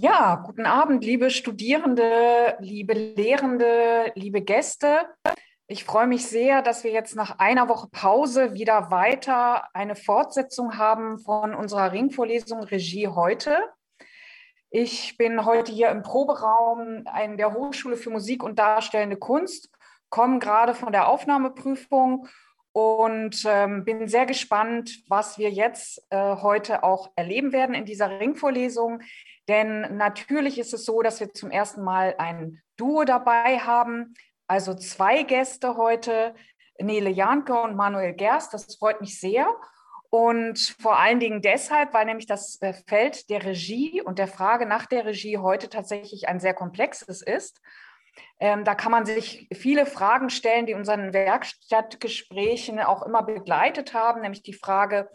Ja, guten Abend, liebe Studierende, liebe Lehrende, liebe Gäste. Ich freue mich sehr, dass wir jetzt nach einer Woche Pause wieder weiter eine Fortsetzung haben von unserer Ringvorlesung Regie heute. Ich bin heute hier im Proberaum in der Hochschule für Musik und Darstellende Kunst, komme gerade von der Aufnahmeprüfung und ähm, bin sehr gespannt, was wir jetzt äh, heute auch erleben werden in dieser Ringvorlesung. Denn natürlich ist es so, dass wir zum ersten Mal ein Duo dabei haben, also zwei Gäste heute, Nele Janke und Manuel Gerst. Das freut mich sehr. Und vor allen Dingen deshalb, weil nämlich das äh, Feld der Regie und der Frage nach der Regie heute tatsächlich ein sehr komplexes ist. Ähm, da kann man sich viele Fragen stellen, die unseren Werkstattgesprächen auch immer begleitet haben, nämlich die Frage,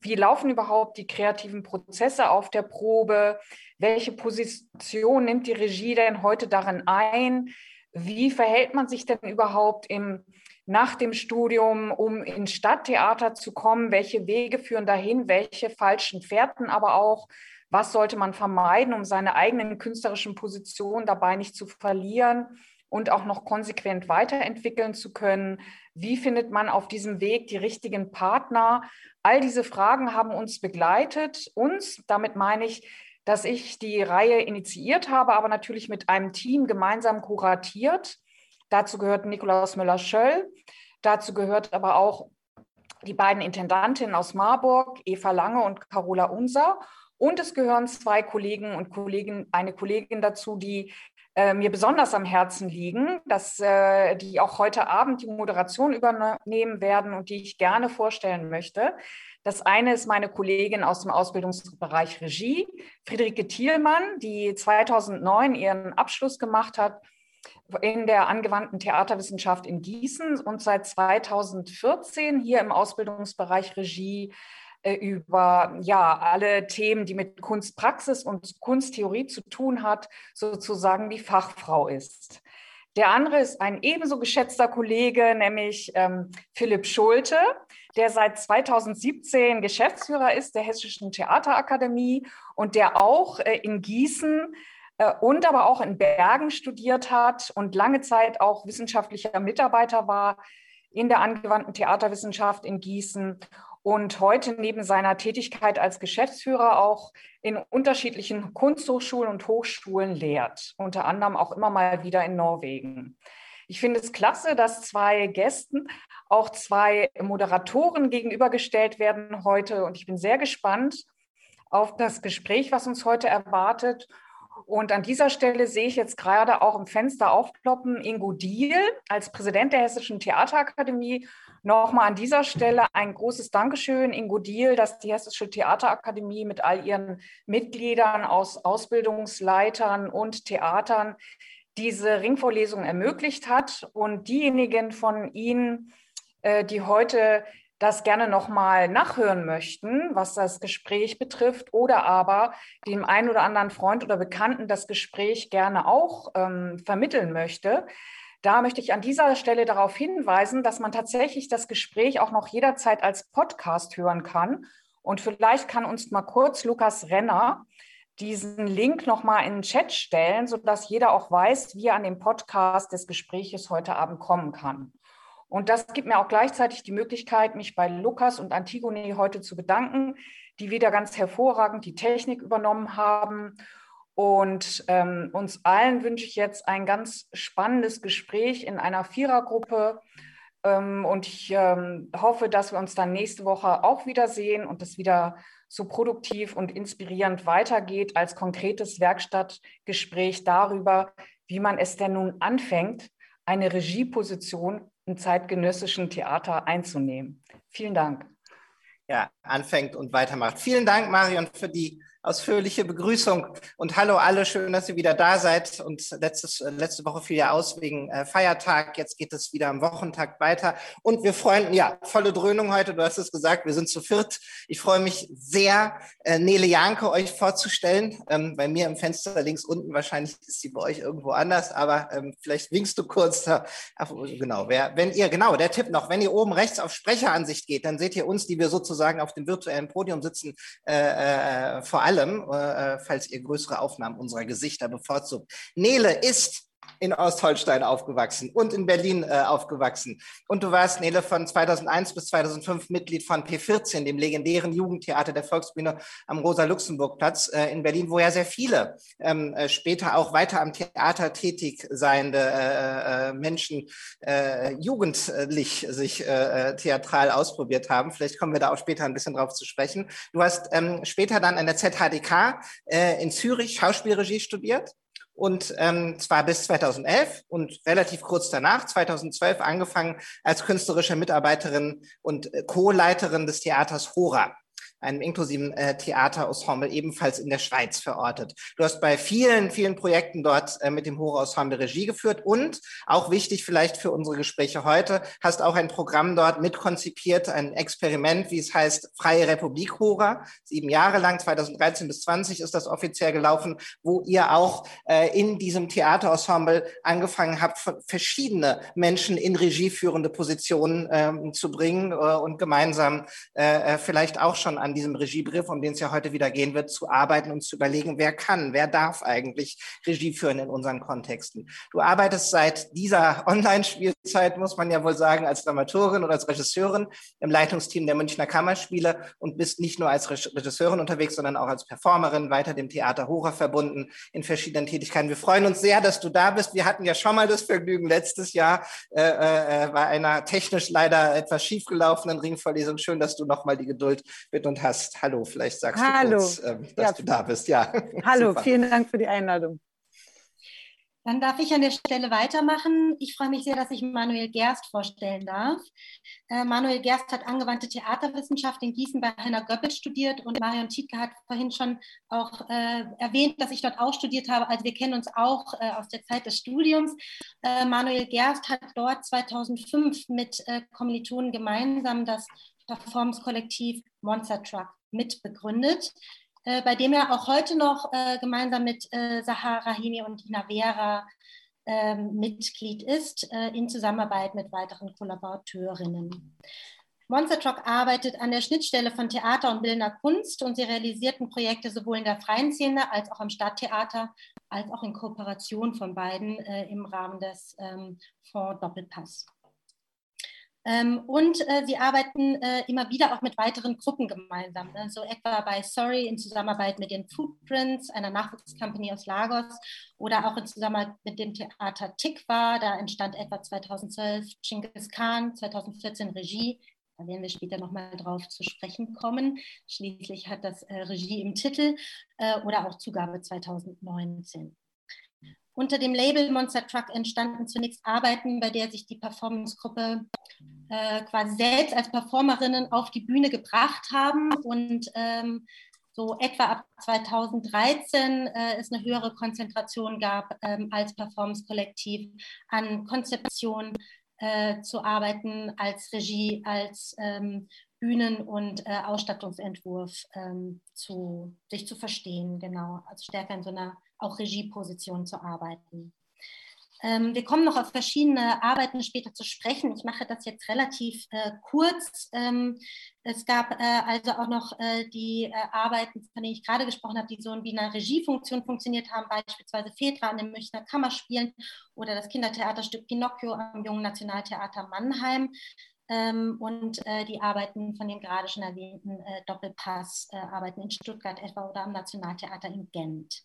wie laufen überhaupt die kreativen Prozesse auf der Probe? Welche Position nimmt die Regie denn heute darin ein? Wie verhält man sich denn überhaupt im, nach dem Studium, um ins Stadttheater zu kommen? Welche Wege führen dahin? Welche falschen Fährten aber auch? Was sollte man vermeiden, um seine eigenen künstlerischen Positionen dabei nicht zu verlieren und auch noch konsequent weiterentwickeln zu können? Wie findet man auf diesem Weg die richtigen Partner? All diese Fragen haben uns begleitet. Uns, damit meine ich dass ich die Reihe initiiert habe, aber natürlich mit einem Team gemeinsam kuratiert. Dazu gehört Nikolaus Müller-Schöll. Dazu gehört aber auch die beiden Intendantinnen aus Marburg, Eva Lange und Carola Unser. Und es gehören zwei Kollegen und Kollegen, eine Kollegin dazu, die äh, mir besonders am Herzen liegen, dass äh, die auch heute Abend die Moderation übernehmen werden und die ich gerne vorstellen möchte. Das eine ist meine Kollegin aus dem Ausbildungsbereich Regie, Friederike Thielmann, die 2009 ihren Abschluss gemacht hat in der angewandten Theaterwissenschaft in Gießen und seit 2014 hier im Ausbildungsbereich Regie über ja alle Themen, die mit Kunstpraxis und Kunsttheorie zu tun hat, sozusagen die Fachfrau ist. Der andere ist ein ebenso geschätzter Kollege, nämlich ähm, Philipp Schulte, der seit 2017 Geschäftsführer ist der Hessischen Theaterakademie und der auch äh, in Gießen äh, und aber auch in Bergen studiert hat und lange Zeit auch wissenschaftlicher Mitarbeiter war in der angewandten Theaterwissenschaft in Gießen und heute neben seiner Tätigkeit als Geschäftsführer auch in unterschiedlichen Kunsthochschulen und Hochschulen lehrt, unter anderem auch immer mal wieder in Norwegen. Ich finde es klasse, dass zwei Gästen auch zwei Moderatoren gegenübergestellt werden heute und ich bin sehr gespannt auf das Gespräch, was uns heute erwartet. Und an dieser Stelle sehe ich jetzt gerade auch im Fenster aufploppen Ingo Diel als Präsident der Hessischen Theaterakademie Nochmal an dieser Stelle ein großes Dankeschön, Ingo Diel, dass die Hessische Theaterakademie mit all ihren Mitgliedern aus Ausbildungsleitern und Theatern diese Ringvorlesung ermöglicht hat. Und diejenigen von Ihnen, äh, die heute das gerne nochmal nachhören möchten, was das Gespräch betrifft, oder aber dem einen oder anderen Freund oder Bekannten das Gespräch gerne auch ähm, vermitteln möchte, da möchte ich an dieser Stelle darauf hinweisen, dass man tatsächlich das Gespräch auch noch jederzeit als Podcast hören kann. Und vielleicht kann uns mal kurz Lukas Renner diesen Link nochmal in den Chat stellen, sodass jeder auch weiß, wie er an den Podcast des Gespräches heute Abend kommen kann. Und das gibt mir auch gleichzeitig die Möglichkeit, mich bei Lukas und Antigone heute zu bedanken, die wieder ganz hervorragend die Technik übernommen haben und ähm, uns allen wünsche ich jetzt ein ganz spannendes Gespräch in einer Vierergruppe. Ähm, und ich ähm, hoffe, dass wir uns dann nächste Woche auch wiedersehen und es wieder so produktiv und inspirierend weitergeht als konkretes Werkstattgespräch darüber, wie man es denn nun anfängt, eine Regieposition im zeitgenössischen Theater einzunehmen. Vielen Dank. Ja, anfängt und weitermacht. Vielen Dank, Marion, für die ausführliche Begrüßung und hallo alle, schön, dass ihr wieder da seid. Und letztes, letzte Woche fiel ja aus wegen äh, Feiertag, jetzt geht es wieder am Wochentag weiter. Und wir freuen, ja, volle Dröhnung heute, du hast es gesagt, wir sind zu viert. Ich freue mich sehr, äh, Nele Janke euch vorzustellen, ähm, bei mir im Fenster links unten, wahrscheinlich ist sie bei euch irgendwo anders, aber ähm, vielleicht winkst du kurz, da, ach, genau, wer, wenn ihr, genau, der Tipp noch, wenn ihr oben rechts auf Sprecheransicht geht, dann seht ihr uns, die wir sozusagen auf dem virtuellen Podium sitzen, äh, äh, vor allem allem, äh, falls ihr größere Aufnahmen unserer Gesichter bevorzugt. Nele ist in Ostholstein aufgewachsen und in Berlin äh, aufgewachsen. Und du warst, Nele, von 2001 bis 2005 Mitglied von P14, dem legendären Jugendtheater der Volksbühne am Rosa-Luxemburg-Platz äh, in Berlin, wo ja sehr viele ähm, äh, später auch weiter am Theater tätig seiende äh, äh, Menschen äh, jugendlich sich theatral ausprobiert haben. Vielleicht kommen wir da auch später ein bisschen drauf zu sprechen. Du hast ähm, später dann an der ZHDK in Zürich Schauspielregie studiert und ähm, zwar bis 2011 und relativ kurz danach, 2012, angefangen als künstlerische Mitarbeiterin und äh, Co-Leiterin des Theaters Hora einem inklusiven äh, Theaterensemble ebenfalls in der Schweiz verortet. Du hast bei vielen, vielen Projekten dort äh, mit dem Hora-Ensemble Regie geführt und auch wichtig vielleicht für unsere Gespräche heute, hast auch ein Programm dort mitkonzipiert, ein Experiment, wie es heißt, Freie Republik Hora. Sieben Jahre lang, 2013 bis 20 ist das offiziell gelaufen, wo ihr auch äh, in diesem Theaterensemble angefangen habt, verschiedene Menschen in regieführende Positionen ähm, zu bringen äh, und gemeinsam äh, äh, vielleicht auch schon an an diesem Regiebrief, um den es ja heute wieder gehen wird, zu arbeiten und zu überlegen, wer kann, wer darf eigentlich Regie führen in unseren Kontexten. Du arbeitest seit dieser Online-Spielzeit, muss man ja wohl sagen, als Dramaturgin oder als Regisseurin im Leitungsteam der Münchner Kammerspiele und bist nicht nur als Regisseurin unterwegs, sondern auch als Performerin, weiter dem Theater Hora verbunden in verschiedenen Tätigkeiten. Wir freuen uns sehr, dass du da bist. Wir hatten ja schon mal das Vergnügen letztes Jahr äh, äh, bei einer technisch leider etwas schiefgelaufenen Ringvorlesung. Schön, dass du nochmal die Geduld mit uns hast. Hallo, vielleicht sagst Hallo. du kurz, ähm, dass ja. du da bist. Ja. Hallo, vielen Dank für die Einladung. Dann darf ich an der Stelle weitermachen. Ich freue mich sehr, dass ich Manuel Gerst vorstellen darf. Äh, Manuel Gerst hat angewandte Theaterwissenschaft in Gießen bei Heiner Goebbels studiert und Marion Tietke hat vorhin schon auch äh, erwähnt, dass ich dort auch studiert habe. Also wir kennen uns auch äh, aus der Zeit des Studiums. Äh, Manuel Gerst hat dort 2005 mit äh, Kommilitonen gemeinsam das Performance-Kollektiv Monster Truck mitbegründet, äh, bei dem er auch heute noch äh, gemeinsam mit äh, Sahara Rahimi und Dina Vera ähm, Mitglied ist, äh, in Zusammenarbeit mit weiteren Kollaborateurinnen. Monster Truck arbeitet an der Schnittstelle von Theater und bildender Kunst und sie realisierten Projekte sowohl in der freien Szene als auch am Stadttheater, als auch in Kooperation von beiden äh, im Rahmen des ähm, Fonds Doppelpass. Ähm, und äh, sie arbeiten äh, immer wieder auch mit weiteren Gruppen gemeinsam, ne? so etwa bei Sorry in Zusammenarbeit mit den Footprints, einer Nachwuchscompany aus Lagos, oder auch in Zusammenarbeit mit dem Theater Tikva, da entstand etwa 2012 Genghis Khan, 2014 Regie, da werden wir später nochmal drauf zu sprechen kommen. Schließlich hat das äh, Regie im Titel oder auch Zugabe 2019. Unter dem Label Monster Truck entstanden zunächst Arbeiten, bei der sich die Performance-Gruppe äh, quasi selbst als Performerinnen auf die Bühne gebracht haben. Und ähm, so etwa ab 2013 äh, es eine höhere Konzentration gab, ähm, als Performance-Kollektiv an Konzeption äh, zu arbeiten, als Regie, als ähm, Bühnen- und äh, Ausstattungsentwurf ähm, zu, sich zu verstehen, genau, also stärker in so einer auch Regieposition zu arbeiten. Ähm, wir kommen noch auf verschiedene Arbeiten später zu sprechen. Ich mache das jetzt relativ äh, kurz. Ähm, es gab äh, also auch noch äh, die äh, Arbeiten, von denen ich gerade gesprochen habe, die so wie eine Regiefunktion funktioniert haben, beispielsweise Fetra an den Münchner Kammerspielen oder das Kindertheaterstück Pinocchio am Jungen Nationaltheater Mannheim. Ähm, und äh, die Arbeiten von dem gerade schon erwähnten äh, Doppelpass-Arbeiten in Stuttgart etwa oder am Nationaltheater in Gent.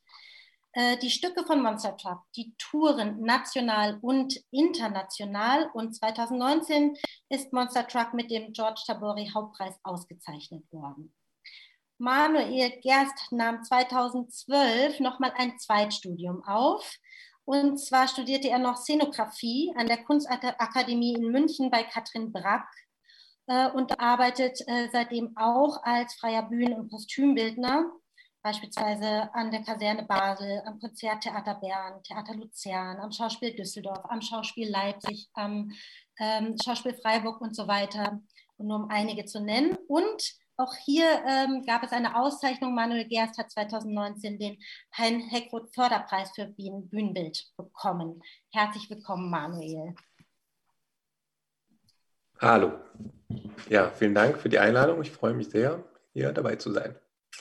Äh, die Stücke von Monster Truck, die touren national und international. Und 2019 ist Monster Truck mit dem George Tabori Hauptpreis ausgezeichnet worden. Manuel Gerst nahm 2012 nochmal ein Zweitstudium auf. Und zwar studierte er noch Szenografie an der Kunstakademie in München bei Katrin Brack äh, und arbeitet äh, seitdem auch als freier Bühnen- und Kostümbildner beispielsweise an der Kaserne Basel, am Konzerttheater Bern, Theater Luzern, am Schauspiel Düsseldorf, am Schauspiel Leipzig, am ähm, Schauspiel Freiburg und so weiter, nur um einige zu nennen. Und auch hier ähm, gab es eine Auszeichnung. Manuel Gerst hat 2019 den Hein Heckroth Förderpreis für Bühnenbild bekommen. Herzlich willkommen, Manuel. Hallo. Ja, vielen Dank für die Einladung. Ich freue mich sehr, hier dabei zu sein.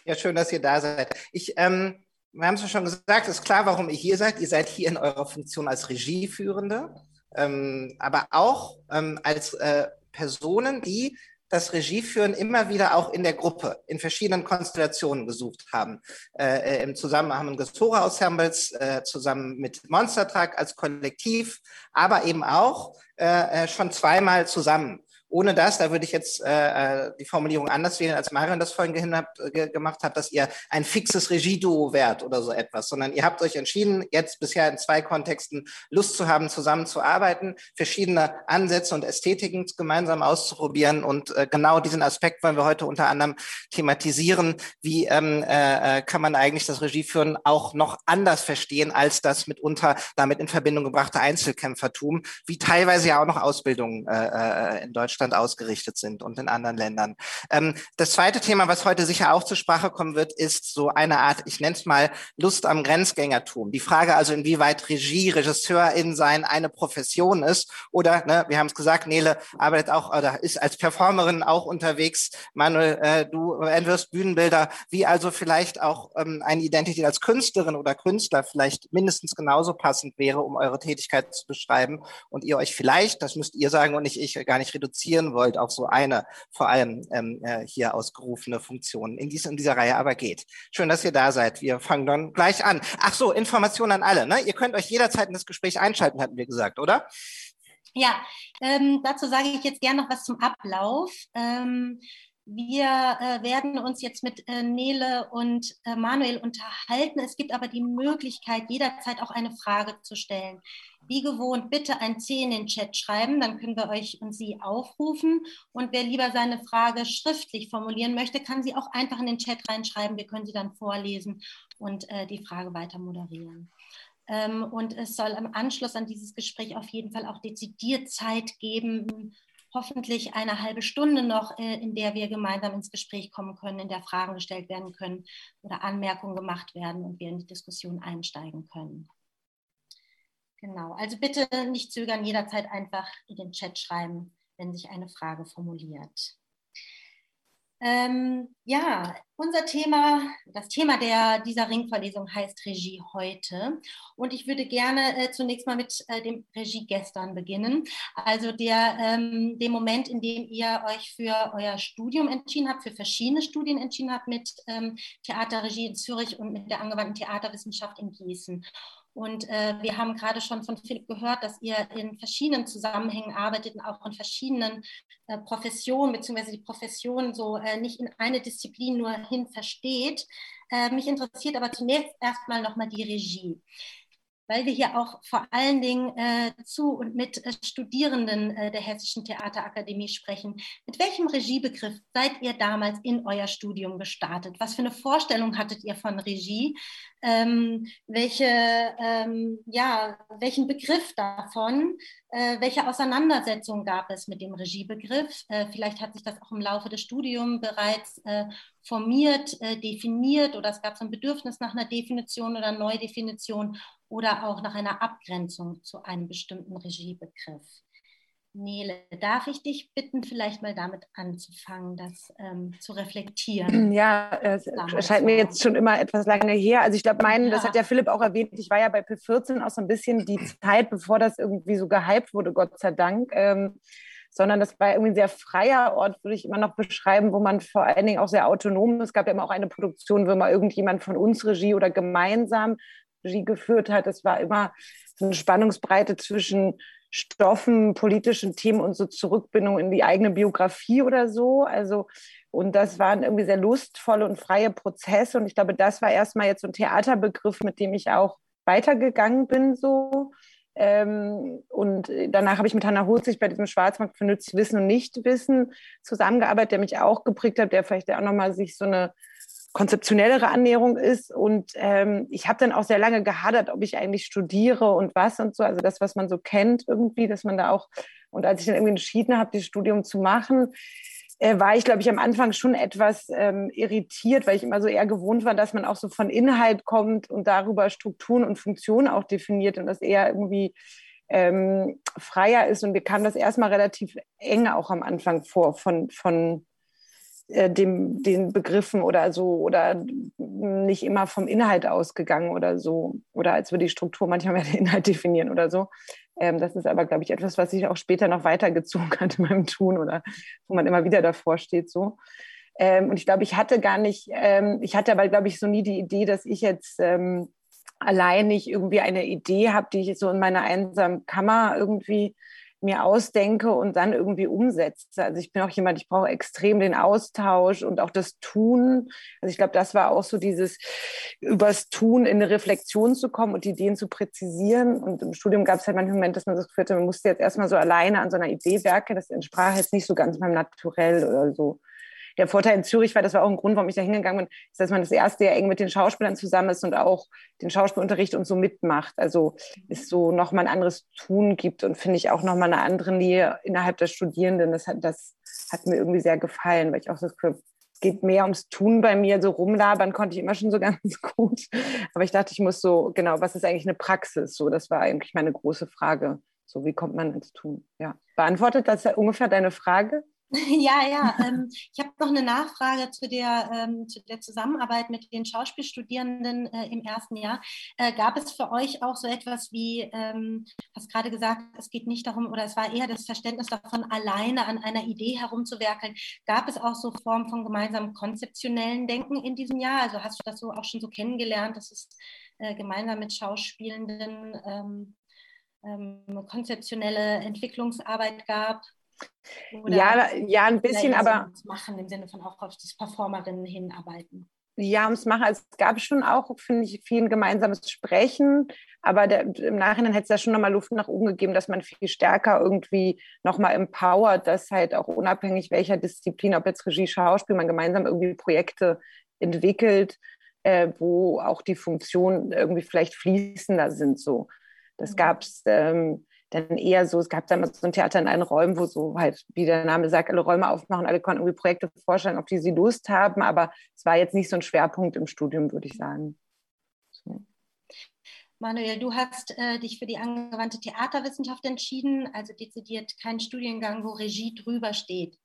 Ja, schön, dass ihr da seid. Ich, ähm, wir haben es ja schon gesagt, ist klar, warum ihr hier seid. Ihr seid hier in eurer Funktion als Regieführende, ähm, aber auch ähm, als äh, Personen, die das Regieführen immer wieder auch in der Gruppe, in verschiedenen Konstellationen gesucht haben. Äh, äh Im Zusammenhang des Tora-Ensembles, äh, zusammen mit Monster Truck als Kollektiv, aber eben auch äh, äh schon zweimal zusammen ohne das, da würde ich jetzt äh, äh, die Formulierung anders wählen, als Marion das vorhin gehindert, ge gemacht hat, dass ihr ein fixes Regieduo wärt oder so etwas, sondern ihr habt euch entschieden, jetzt bisher in zwei Kontexten Lust zu haben, zusammenzuarbeiten, verschiedene Ansätze und Ästhetiken gemeinsam auszuprobieren und äh, genau diesen Aspekt wollen wir heute unter anderem thematisieren. Wie ähm, äh, äh kann man eigentlich das Regieführen auch noch anders verstehen als das mitunter damit in Verbindung gebrachte Einzelkämpfertum, wie teilweise ja auch noch Ausbildungen äh, äh in Deutschland Deutschland ausgerichtet sind und in anderen Ländern. Ähm, das zweite Thema, was heute sicher auch zur Sprache kommen wird, ist so eine Art, ich nenne es mal Lust am Grenzgängertum. Die Frage also, inwieweit Regie, Regisseurin sein eine Profession ist oder, ne, wir haben es gesagt, Nele arbeitet auch oder ist als Performerin auch unterwegs. Manuel, äh, du entwirfst Bühnenbilder, wie also vielleicht auch ähm, eine Identität als Künstlerin oder Künstler vielleicht mindestens genauso passend wäre, um eure Tätigkeit zu beschreiben und ihr euch vielleicht, das müsst ihr sagen und nicht ich, gar nicht reduzieren, reduzieren wollt auf so eine vor allem ähm, äh, hier ausgerufene Funktion in, dies, in dieser Reihe aber geht. Schön, dass ihr da seid. Wir fangen dann gleich an. Ach so, Informationen an alle. Ne? Ihr könnt euch jederzeit in das Gespräch einschalten, hatten wir gesagt, oder? Ja, ähm, dazu sage ich jetzt gerne noch was zum Ablauf. Ähm, wir äh, werden uns jetzt mit äh, Nele und äh, Manuel unterhalten. Es gibt aber die Möglichkeit, jederzeit auch eine Frage zu stellen. Wie gewohnt, bitte ein C in den Chat schreiben, dann können wir euch und Sie aufrufen. Und wer lieber seine Frage schriftlich formulieren möchte, kann sie auch einfach in den Chat reinschreiben. Wir können sie dann vorlesen und äh, die Frage weiter moderieren. Ähm, und es soll im Anschluss an dieses Gespräch auf jeden Fall auch dezidiert Zeit geben, hoffentlich eine halbe Stunde noch, äh, in der wir gemeinsam ins Gespräch kommen können, in der Fragen gestellt werden können oder Anmerkungen gemacht werden und wir in die Diskussion einsteigen können. Genau, also bitte nicht zögern, jederzeit einfach in den Chat schreiben, wenn sich eine Frage formuliert. Ähm, ja, unser Thema, das Thema der, dieser Ringverlesung heißt Regie heute. Und ich würde gerne äh, zunächst mal mit äh, dem Regie gestern beginnen. Also der, ähm, dem Moment, in dem ihr euch für euer Studium entschieden habt, für verschiedene Studien entschieden habt mit ähm, Theaterregie in Zürich und mit der angewandten Theaterwissenschaft in Gießen. Und äh, wir haben gerade schon von Philipp gehört, dass ihr in verschiedenen Zusammenhängen arbeitet und auch in verschiedenen äh, Professionen, beziehungsweise die Profession so äh, nicht in eine Disziplin nur hin versteht. Äh, mich interessiert aber zunächst erstmal nochmal die Regie weil wir hier auch vor allen Dingen äh, zu und mit äh, Studierenden äh, der Hessischen Theaterakademie sprechen. Mit welchem Regiebegriff seid ihr damals in euer Studium gestartet? Was für eine Vorstellung hattet ihr von Regie? Ähm, welche, ähm, ja, welchen Begriff davon, welche Auseinandersetzung gab es mit dem Regiebegriff? Äh, vielleicht hat sich das auch im Laufe des Studiums bereits äh, formiert, definiert oder es gab so ein Bedürfnis nach einer Definition oder Neudefinition oder auch nach einer Abgrenzung zu einem bestimmten Regiebegriff. Nele, darf ich dich bitten, vielleicht mal damit anzufangen, das ähm, zu reflektieren? Ja, es scheint mir jetzt schon immer etwas lange her. Also ich glaube, meinen, ja. das hat ja Philipp auch erwähnt, ich war ja bei P14 auch so ein bisschen die Zeit, bevor das irgendwie so gehypt wurde, Gott sei Dank. Ähm, sondern das war irgendwie ein sehr freier Ort, würde ich immer noch beschreiben, wo man vor allen Dingen auch sehr autonom, es gab ja immer auch eine Produktion, wo mal irgendjemand von uns Regie oder gemeinsam Regie geführt hat. Es war immer so eine Spannungsbreite zwischen Stoffen, politischen Themen und so Zurückbindung in die eigene Biografie oder so. Also, und das waren irgendwie sehr lustvolle und freie Prozesse. Und ich glaube, das war erstmal jetzt so ein Theaterbegriff, mit dem ich auch weitergegangen bin, so. Ähm, und danach habe ich mit Hannah Hutzig bei diesem Schwarzmarkt für nützlich Wissen und Nichtwissen zusammengearbeitet, der mich auch geprägt hat, der vielleicht auch nochmal sich so eine konzeptionellere Annäherung ist. Und ähm, ich habe dann auch sehr lange gehadert, ob ich eigentlich studiere und was und so. Also das, was man so kennt irgendwie, dass man da auch, und als ich dann irgendwie entschieden habe, das Studium zu machen, äh, war ich, glaube ich, am Anfang schon etwas ähm, irritiert, weil ich immer so eher gewohnt war, dass man auch so von Inhalt kommt und darüber Strukturen und Funktionen auch definiert und das eher irgendwie ähm, freier ist. Und mir kam das erstmal relativ eng auch am Anfang vor von, von äh, dem, den Begriffen oder so oder nicht immer vom Inhalt ausgegangen oder so. Oder als würde die Struktur manchmal mehr den Inhalt definieren oder so. Ähm, das ist aber, glaube ich, etwas, was sich auch später noch weitergezogen hat in meinem Tun oder wo man immer wieder davor steht so. Ähm, und ich glaube, ich hatte gar nicht, ähm, ich hatte aber, glaube ich, so nie die Idee, dass ich jetzt ähm, allein nicht irgendwie eine Idee habe, die ich so in meiner einsamen Kammer irgendwie mir ausdenke und dann irgendwie umsetze. Also ich bin auch jemand, ich brauche extrem den Austausch und auch das Tun. Also ich glaube, das war auch so dieses übers Tun in eine Reflexion zu kommen und Ideen zu präzisieren. Und im Studium gab es halt manchmal Momente, dass man das Gefühl hatte, man musste jetzt erstmal so alleine an so einer Idee werken. Das entsprach jetzt nicht so ganz meinem Naturell oder so der Vorteil in Zürich war, das war auch ein Grund, warum ich da hingegangen bin, ist, dass man das erste Jahr eng mit den Schauspielern zusammen ist und auch den Schauspielunterricht und so mitmacht. Also es so nochmal ein anderes Tun gibt und finde ich auch nochmal eine andere Nähe innerhalb der Studierenden. Das hat, das hat mir irgendwie sehr gefallen, weil ich auch das Gefühl es geht mehr ums Tun bei mir. So rumlabern konnte ich immer schon so ganz gut. Aber ich dachte, ich muss so, genau, was ist eigentlich eine Praxis? So, das war eigentlich meine große Frage. So, wie kommt man ins Tun? Ja. Beantwortet das ungefähr deine Frage? Ja, ja. Ähm, ich habe noch eine Nachfrage zu der, ähm, zu der Zusammenarbeit mit den Schauspielstudierenden äh, im ersten Jahr. Äh, gab es für euch auch so etwas wie, ähm, hast gerade gesagt, es geht nicht darum, oder es war eher das Verständnis davon, alleine an einer Idee herumzuwerkeln. Gab es auch so Formen von gemeinsamen konzeptionellen Denken in diesem Jahr? Also hast du das so auch schon so kennengelernt, dass es äh, gemeinsam mit Schauspielenden ähm, ähm, konzeptionelle Entwicklungsarbeit gab? Oder ja, ja, ein bisschen, aber. Machen im Sinne von auch auf das Performerinnen hinarbeiten. Ja, ums Machen. Also es gab schon auch, finde ich, viel ein gemeinsames Sprechen, aber der, im Nachhinein hätte es da schon nochmal Luft nach oben gegeben, dass man viel stärker irgendwie nochmal empowert, dass halt auch unabhängig welcher Disziplin, ob jetzt Regie, Schauspiel, man gemeinsam irgendwie Projekte entwickelt, äh, wo auch die Funktionen irgendwie vielleicht fließender sind. So. Das mhm. gab es. Ähm, dann eher so, es gab damals so ein Theater in allen Räumen, wo so halt, wie der Name sagt, alle Räume aufmachen, alle konnten irgendwie Projekte vorstellen, auf die sie Lust haben, aber es war jetzt nicht so ein Schwerpunkt im Studium, würde ich sagen. So. Manuel, du hast äh, dich für die angewandte Theaterwissenschaft entschieden, also dezidiert kein Studiengang, wo Regie drüber steht.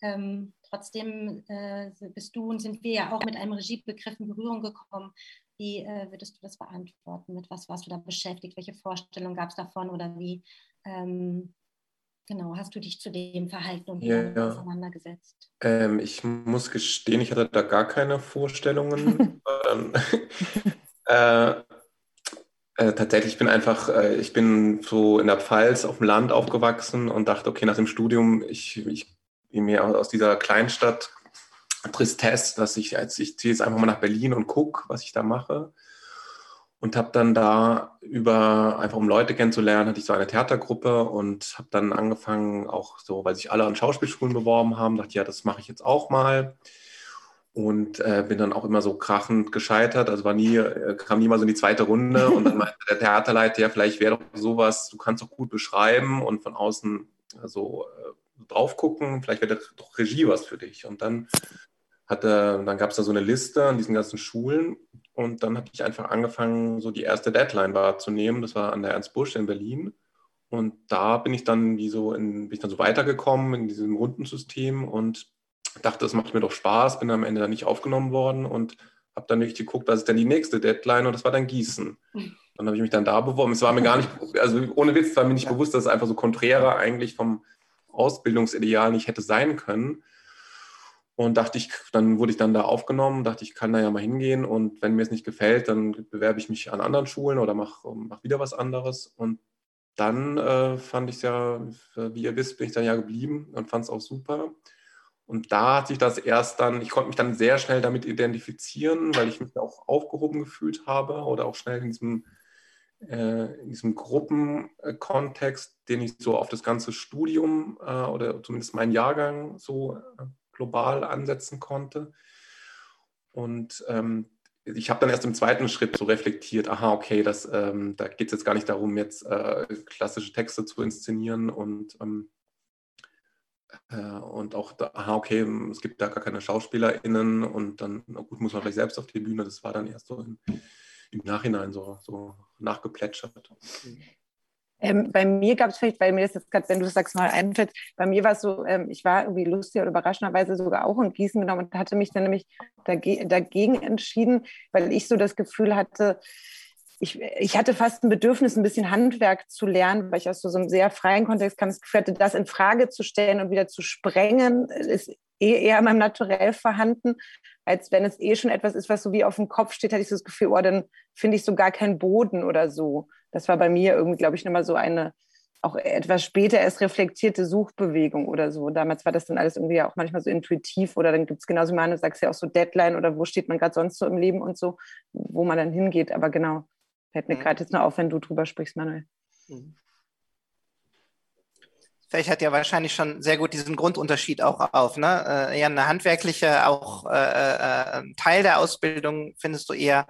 Ähm, trotzdem äh, bist du und sind wir ja auch mit einem Regiebegriff in Berührung gekommen. Wie äh, würdest du das beantworten? Mit was warst du da beschäftigt? Welche Vorstellungen gab es davon oder wie ähm, genau hast du dich zu dem Verhalten und ja, ja. auseinandergesetzt? Ähm, ich muss gestehen, ich hatte da gar keine Vorstellungen. äh, äh, tatsächlich bin einfach, äh, ich bin so in der Pfalz auf dem Land aufgewachsen und dachte, okay, nach dem Studium, ich, ich mir aus dieser Kleinstadt Tristesse, dass ich, als ich ziehe jetzt einfach mal nach Berlin und gucke, was ich da mache. Und habe dann da über, einfach um Leute kennenzulernen, hatte ich so eine Theatergruppe und habe dann angefangen, auch so, weil sich alle an Schauspielschulen beworben haben, dachte, ja, das mache ich jetzt auch mal. Und äh, bin dann auch immer so krachend gescheitert, also war nie, äh, kam nie mal so in die zweite Runde. Und dann meinte der Theaterleiter, ja, vielleicht wäre doch sowas, du kannst doch gut beschreiben und von außen so äh, drauf gucken, vielleicht wäre doch Regie was für dich. Und dann hatte, dann gab es da so eine Liste an diesen ganzen Schulen und dann habe ich einfach angefangen, so die erste Deadline wahrzunehmen. Das war an der Ernst Busch in Berlin. Und da bin ich dann wie so in, bin ich dann so weitergekommen in diesem Rundensystem und dachte, das macht mir doch Spaß, bin am Ende dann nicht aufgenommen worden und habe dann nicht geguckt, was ist denn die nächste Deadline und das war dann Gießen. Dann habe ich mich dann da beworben. Es war mir gar nicht, also ohne Witz, war mir nicht bewusst, dass es einfach so konträrer eigentlich vom Ausbildungsideal nicht hätte sein können. Und dachte ich, dann wurde ich dann da aufgenommen, dachte ich, kann da ja mal hingehen und wenn mir es nicht gefällt, dann bewerbe ich mich an anderen Schulen oder mache mach wieder was anderes. Und dann äh, fand ich es ja, wie ihr wisst, bin ich dann ja geblieben und fand es auch super. Und da hat sich das erst dann, ich konnte mich dann sehr schnell damit identifizieren, weil ich mich auch aufgehoben gefühlt habe oder auch schnell in diesem, äh, in diesem Gruppenkontext, den ich so auf das ganze Studium äh, oder zumindest meinen Jahrgang so äh, global ansetzen konnte. Und ähm, ich habe dann erst im zweiten Schritt so reflektiert, aha, okay, das, ähm, da geht es jetzt gar nicht darum, jetzt äh, klassische Texte zu inszenieren und, ähm, äh, und auch, da, aha, okay, es gibt da gar keine SchauspielerInnen und dann, gut, muss man vielleicht selbst auf die Bühne. Das war dann erst so in, im Nachhinein so, so nachgeplätschert. Ähm, bei mir gab es vielleicht, weil mir das jetzt gerade, wenn du sagst, mal einfällt, bei mir war es so, ähm, ich war irgendwie lustig oder überraschenderweise sogar auch in Gießen genommen und hatte mich dann nämlich dagegen, dagegen entschieden, weil ich so das Gefühl hatte, ich, ich, hatte fast ein Bedürfnis, ein bisschen Handwerk zu lernen, weil ich aus so einem sehr freien Kontext kam. Das Gefühl hatte, das in Frage zu stellen und wieder zu sprengen, ist eh eher in meinem Naturell vorhanden, als wenn es eh schon etwas ist, was so wie auf dem Kopf steht, hatte ich so das Gefühl, oh, dann finde ich so gar keinen Boden oder so. Das war bei mir irgendwie, glaube ich, nochmal so eine auch etwas später erst reflektierte Suchbewegung oder so. Damals war das dann alles irgendwie auch manchmal so intuitiv oder dann gibt es genauso mal, du sagst ja auch so Deadline oder wo steht man gerade sonst so im Leben und so, wo man dann hingeht. Aber genau, fällt mir mhm. gerade jetzt nur auf, wenn du drüber sprichst, Manuel. Mhm. Vielleicht hat ja wahrscheinlich schon sehr gut diesen Grundunterschied auch auf. Ne? Äh, eher eine handwerkliche, auch äh, äh, äh Teil der Ausbildung findest du eher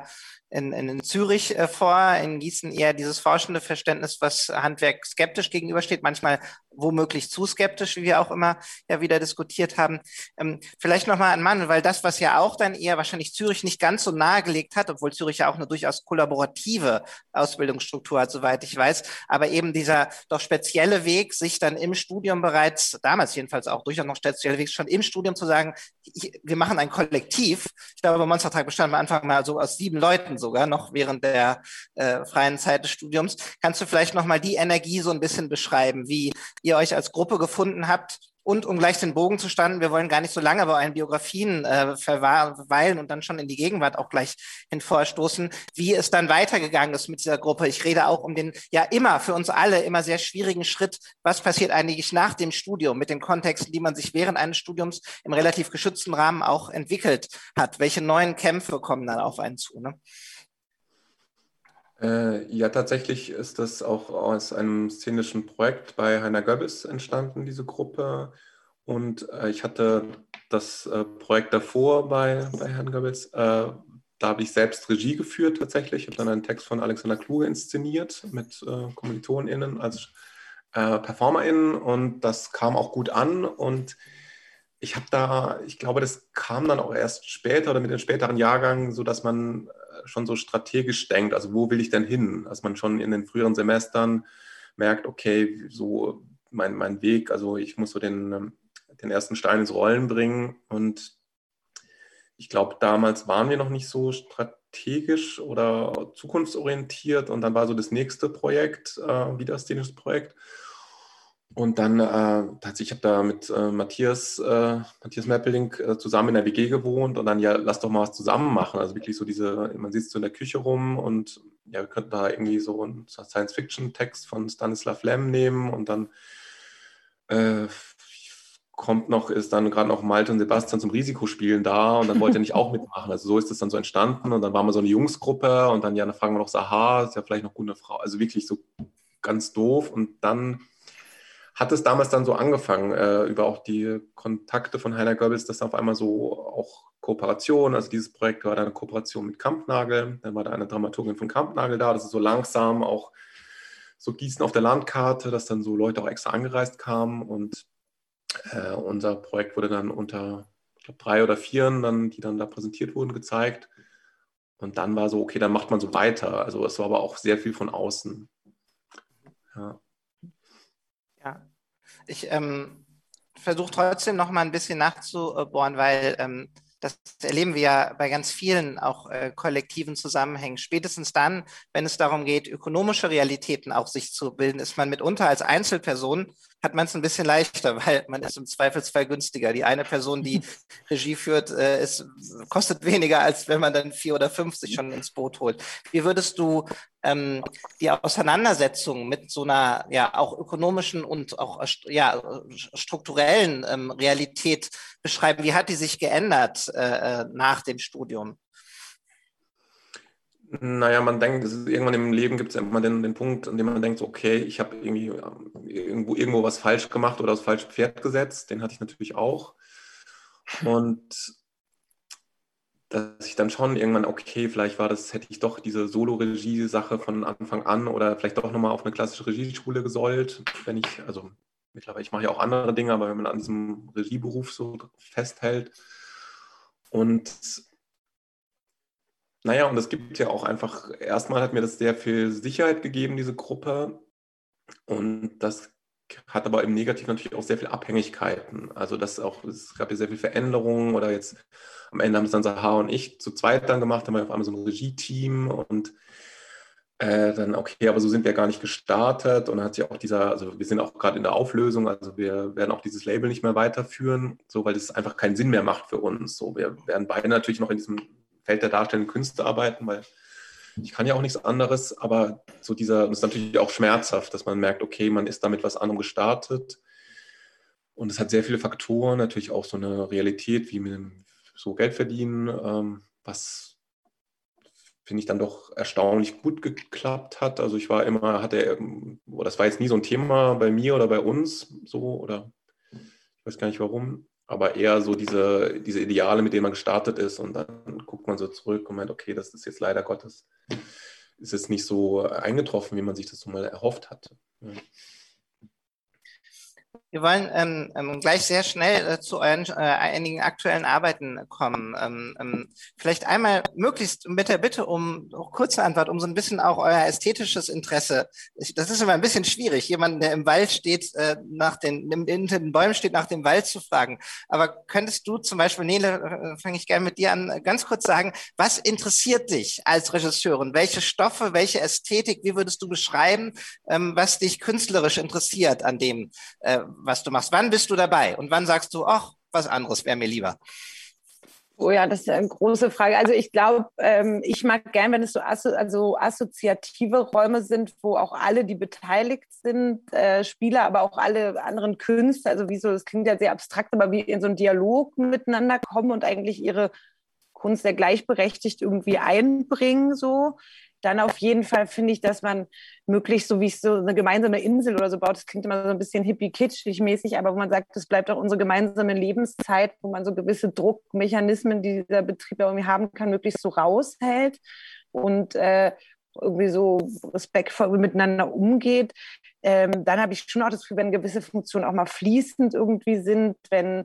in, in Zürich äh, vor, in Gießen eher dieses forschende Verständnis, was Handwerk skeptisch gegenübersteht, manchmal womöglich zu skeptisch, wie wir auch immer ja wieder diskutiert haben. Ähm, vielleicht nochmal an Mann, weil das, was ja auch dann eher wahrscheinlich Zürich nicht ganz so nahegelegt hat, obwohl Zürich ja auch eine durchaus kollaborative Ausbildungsstruktur hat, soweit ich weiß, aber eben dieser doch spezielle Weg, sich dann im Studium bereits, damals jedenfalls auch durchaus noch spezielle Weg, schon im Studium zu sagen, ich, wir machen ein Kollektiv. Ich glaube, Monstertag bestand am Anfang mal so aus sieben Leuten sogar, noch während der äh, freien Zeit des Studiums. Kannst du vielleicht nochmal die Energie so ein bisschen beschreiben, wie ihr euch als Gruppe gefunden habt? Und um gleich den Bogen zu standen, wir wollen gar nicht so lange bei euren Biografien äh, verweilen und dann schon in die Gegenwart auch gleich hinvorstoßen, wie es dann weitergegangen ist mit dieser Gruppe. Ich rede auch um den ja immer für uns alle immer sehr schwierigen Schritt, was passiert eigentlich nach dem Studium mit den Kontexten, die man sich während eines Studiums im relativ geschützten Rahmen auch entwickelt hat. Welche neuen Kämpfe kommen dann auf einen zu? Ne? Äh, ja, tatsächlich ist das auch aus einem szenischen Projekt bei Heiner Goebbels entstanden, diese Gruppe. Und äh, ich hatte das äh, Projekt davor bei, bei Herrn Goebbels. Äh, da habe ich selbst Regie geführt tatsächlich. Ich habe dann einen Text von Alexander Kluge inszeniert mit äh, KommilitonInnen als äh, PerformerInnen und das kam auch gut an und ich habe da, ich glaube, das kam dann auch erst später oder mit den späteren Jahrgängen, so dass man schon so strategisch denkt, also wo will ich denn hin? Dass man schon in den früheren Semestern merkt, okay, so mein, mein Weg, also ich muss so den, ähm, den ersten Stein ins Rollen bringen. Und ich glaube, damals waren wir noch nicht so strategisch oder zukunftsorientiert. Und dann war so das nächste Projekt, äh, wieder das szenisches Projekt. Und dann, äh, tatsächlich, ich habe da mit äh, Matthias, äh, Matthias Meppeling äh, zusammen in der WG gewohnt und dann, ja, lass doch mal was zusammen machen. Also wirklich so diese, man sitzt so in der Küche rum und ja, wir könnten da irgendwie so einen Science-Fiction-Text von Stanislav Lem nehmen und dann äh, kommt noch, ist dann gerade noch Malte und Sebastian zum Risikospielen da und dann wollte er nicht auch mitmachen. Also so ist es dann so entstanden und dann waren wir so eine Jungsgruppe und dann, ja, dann fragen wir noch, so, aha, ist ja vielleicht noch gut eine Frau. Also wirklich so ganz doof und dann hat es damals dann so angefangen, äh, über auch die Kontakte von Heiner Goebbels, dass auf einmal so auch Kooperation, also dieses Projekt war dann eine Kooperation mit Kampnagel, dann war da eine Dramaturgin von Kampnagel da, das ist so langsam auch so Gießen auf der Landkarte, dass dann so Leute auch extra angereist kamen und äh, unser Projekt wurde dann unter ich glaube, drei oder vier, dann, die dann da präsentiert wurden, gezeigt. Und dann war so, okay, dann macht man so weiter. Also es war aber auch sehr viel von außen. Ja. Ja, ich ähm, versuche trotzdem noch mal ein bisschen nachzubohren, weil ähm, das erleben wir ja bei ganz vielen auch äh, kollektiven Zusammenhängen. Spätestens dann, wenn es darum geht, ökonomische Realitäten auch sich zu bilden, ist man mitunter als Einzelperson hat man es ein bisschen leichter, weil man ist im Zweifelsfall günstiger. Die eine Person, die Regie führt, äh, ist, kostet weniger, als wenn man dann vier oder fünf sich schon ins Boot holt. Wie würdest du ähm, die Auseinandersetzung mit so einer ja auch ökonomischen und auch ja, strukturellen ähm, Realität beschreiben? Wie hat die sich geändert äh, äh nach dem Studium? Naja, man denkt, irgendwann im Leben gibt es immer den, den Punkt, an dem man denkt, so, okay, ich habe irgendwie irgendwo, irgendwo was falsch gemacht oder das falsche Pferd gesetzt. Den hatte ich natürlich auch. Und dass ich dann schon irgendwann, okay, vielleicht war das, hätte ich doch diese Solo-Regie-Sache von Anfang an oder vielleicht doch nochmal auf eine klassische Regieschule gesollt, wenn ich, also mittlerweile, ich mache ja auch andere Dinge, aber wenn man an diesem Regieberuf so festhält. Und naja, und es gibt ja auch einfach, erstmal hat mir das sehr viel Sicherheit gegeben, diese Gruppe. Und das hat aber im Negativen natürlich auch sehr viele Abhängigkeiten. Also das auch, es gab ja sehr viele Veränderungen oder jetzt am Ende haben es dann Sahar und ich zu zweit dann gemacht, haben wir auf einmal so ein Regie-Team und äh, dann, okay, aber so sind wir gar nicht gestartet und dann hat sich auch dieser, also wir sind auch gerade in der Auflösung, also wir werden auch dieses Label nicht mehr weiterführen, so weil es einfach keinen Sinn mehr macht für uns. So, wir werden beide natürlich noch in diesem Feld der darstellenden Künste arbeiten, weil ich kann ja auch nichts anderes, aber so dieser, das ist natürlich auch schmerzhaft, dass man merkt, okay, man ist damit was anderem gestartet. Und es hat sehr viele Faktoren, natürlich auch so eine Realität, wie mit so Geld verdienen, ähm, was finde ich dann doch erstaunlich gut geklappt hat. Also ich war immer, hatte, oder das war jetzt nie so ein Thema bei mir oder bei uns so, oder ich weiß gar nicht warum aber eher so diese, diese Ideale, mit denen man gestartet ist und dann guckt man so zurück und meint, okay, das ist jetzt leider Gottes, ist jetzt nicht so eingetroffen, wie man sich das so mal erhofft hatte. Ja. Wir wollen ähm, ähm, gleich sehr schnell äh, zu euren äh, einigen aktuellen Arbeiten kommen. Ähm, ähm, vielleicht einmal möglichst mit der Bitte um kurze Antwort, um so ein bisschen auch euer ästhetisches Interesse. Ich, das ist immer ein bisschen schwierig, jemanden, der im Wald steht, äh, nach den, hinter den Bäumen steht, nach dem Wald zu fragen. Aber könntest du zum Beispiel, Nele, äh, fange ich gerne mit dir an, ganz kurz sagen, was interessiert dich als Regisseurin? Welche Stoffe, welche Ästhetik, wie würdest du beschreiben, ähm, was dich künstlerisch interessiert an dem, äh, was du machst. Wann bist du dabei und wann sagst du, ach, was anderes wäre mir lieber? Oh ja, das ist eine große Frage. Also ich glaube, ähm, ich mag gern, wenn es so asso also assoziative Räume sind, wo auch alle, die beteiligt sind, äh, Spieler, aber auch alle anderen Künstler, also wie so, das klingt ja sehr abstrakt, aber wie in so einen Dialog miteinander kommen und eigentlich ihre Kunst sehr gleichberechtigt irgendwie einbringen, so. Dann auf jeden Fall finde ich, dass man möglichst so wie es so eine gemeinsame Insel oder so baut. Das klingt immer so ein bisschen hippie-kitschig mäßig, aber wo man sagt, das bleibt auch unsere gemeinsame Lebenszeit, wo man so gewisse Druckmechanismen, die dieser Betrieb irgendwie haben kann, möglichst so raushält und äh, irgendwie so respektvoll miteinander umgeht. Ähm, dann habe ich schon auch das Gefühl, wenn gewisse Funktionen auch mal fließend irgendwie sind, wenn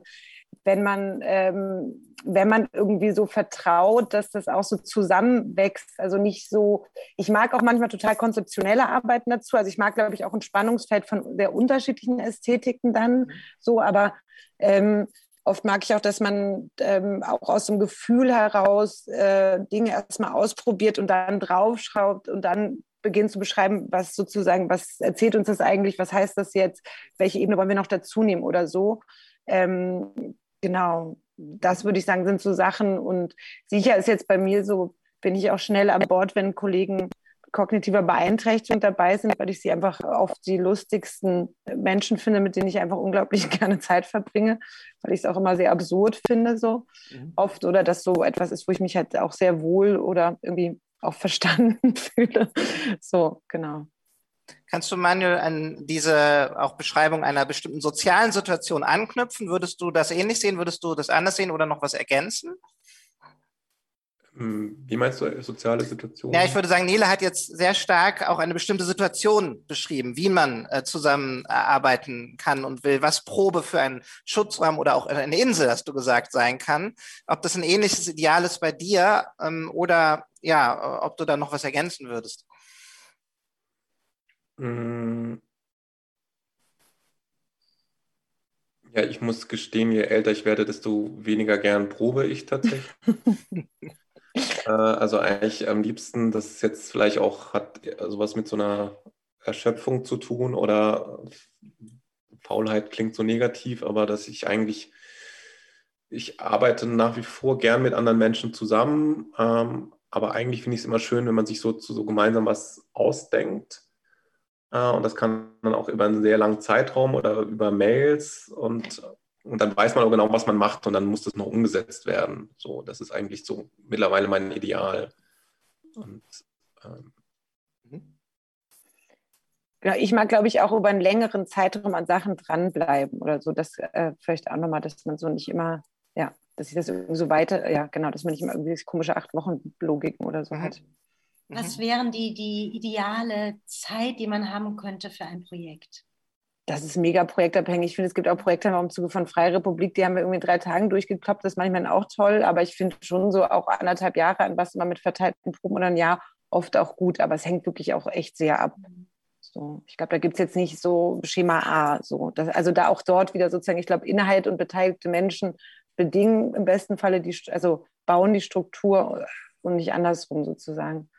wenn man, ähm, wenn man irgendwie so vertraut, dass das auch so zusammenwächst. Also nicht so, ich mag auch manchmal total konzeptionelle Arbeiten dazu. Also ich mag, glaube ich, auch ein Spannungsfeld von sehr unterschiedlichen Ästhetiken dann so, aber ähm, oft mag ich auch, dass man ähm, auch aus dem Gefühl heraus äh, Dinge erstmal ausprobiert und dann draufschraubt und dann beginnt zu beschreiben, was sozusagen, was erzählt uns das eigentlich, was heißt das jetzt, welche Ebene wollen wir noch dazu nehmen oder so. Ähm, genau, das würde ich sagen, sind so Sachen. Und sicher ist jetzt bei mir so, bin ich auch schnell an Bord, wenn Kollegen kognitiver Beeinträchtigung dabei sind, weil ich sie einfach oft die lustigsten Menschen finde, mit denen ich einfach unglaublich gerne Zeit verbringe, weil ich es auch immer sehr absurd finde, so mhm. oft. Oder dass so etwas ist, wo ich mich halt auch sehr wohl oder irgendwie auch verstanden fühle. So, genau. Kannst du, Manuel, an diese auch Beschreibung einer bestimmten sozialen Situation anknüpfen? Würdest du das ähnlich sehen? Würdest du das anders sehen oder noch was ergänzen? Hm, wie meinst du soziale Situation? Ja, ich würde sagen, Nele hat jetzt sehr stark auch eine bestimmte Situation beschrieben, wie man äh, zusammenarbeiten kann und will, was Probe für einen Schutzraum oder auch eine Insel, hast du gesagt, sein kann. Ob das ein ähnliches Ideal ist bei dir ähm, oder ja, ob du da noch was ergänzen würdest. Mm. Ja, ich muss gestehen, je älter ich werde, desto weniger gern probe ich tatsächlich. äh, also eigentlich am liebsten, das ist jetzt vielleicht auch hat sowas mit so einer Erschöpfung zu tun oder Faulheit klingt so negativ, aber dass ich eigentlich, ich arbeite nach wie vor gern mit anderen Menschen zusammen, ähm, aber eigentlich finde ich es immer schön, wenn man sich so, so gemeinsam was ausdenkt und das kann dann auch über einen sehr langen Zeitraum oder über Mails und, und dann weiß man auch genau, was man macht und dann muss das noch umgesetzt werden. So, das ist eigentlich so mittlerweile mein Ideal. Und, ähm, Genau, ich mag, glaube ich, auch über einen längeren Zeitraum an Sachen dranbleiben oder so. Das äh, vielleicht auch nochmal, dass man so nicht immer, ja, dass ich das irgendwie so weiter, ja, genau, dass man nicht immer irgendwie komische acht Wochen Logiken oder so mhm. hat. Was mhm. wären die, die ideale Zeit, die man haben könnte für ein Projekt? Das ist mega projektabhängig. Ich finde, es gibt auch Projekte im Zuge von Freie Republik, die haben wir irgendwie drei Tagen durchgekloppt. Das ist manchmal auch toll, aber ich finde schon so auch anderthalb Jahre an was immer mit verteilten Proben oder ein Jahr oft auch gut, aber es hängt wirklich auch echt sehr ab. So, ich glaube, da gibt es jetzt nicht so Schema A. So. Das, also da auch dort wieder sozusagen, ich glaube, Inhalt und beteiligte Menschen bedingen im besten Falle die, also bauen die Struktur und nicht andersrum sozusagen.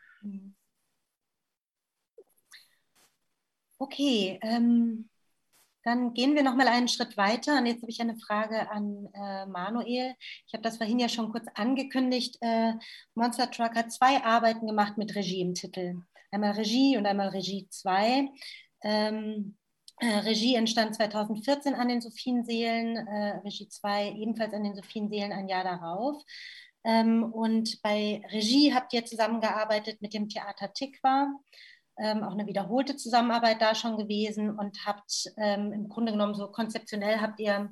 Okay, ähm, dann gehen wir noch mal einen Schritt weiter. Und jetzt habe ich eine Frage an äh, Manuel. Ich habe das vorhin ja schon kurz angekündigt. Äh, Monster Truck hat zwei Arbeiten gemacht mit Regie im Titel. Einmal Regie und einmal Regie 2. Ähm, äh, Regie entstand 2014 an den Sophienseelen, äh, Regie 2 ebenfalls an den Sophienseelen ein Jahr darauf. Ähm, und bei Regie habt ihr zusammengearbeitet mit dem Theater Tikva ähm, auch eine wiederholte Zusammenarbeit da schon gewesen und habt ähm, im Grunde genommen so konzeptionell habt ihr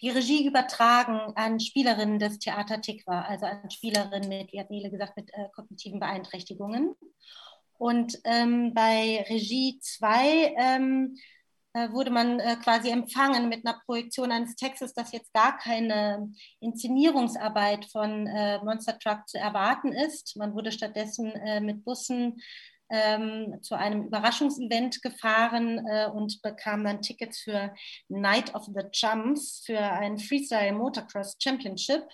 die Regie übertragen an Spielerinnen des Theater Tikva, also an Spielerinnen mit, wie hat Nele gesagt, mit äh, kognitiven Beeinträchtigungen. Und ähm, bei Regie 2 ähm, äh, wurde man äh, quasi empfangen mit einer Projektion eines Textes, dass jetzt gar keine Inszenierungsarbeit von äh, Monster Truck zu erwarten ist. Man wurde stattdessen äh, mit Bussen ähm, zu einem Überraschungsevent gefahren äh, und bekam dann Tickets für Night of the Jumps für ein Freestyle Motocross Championship.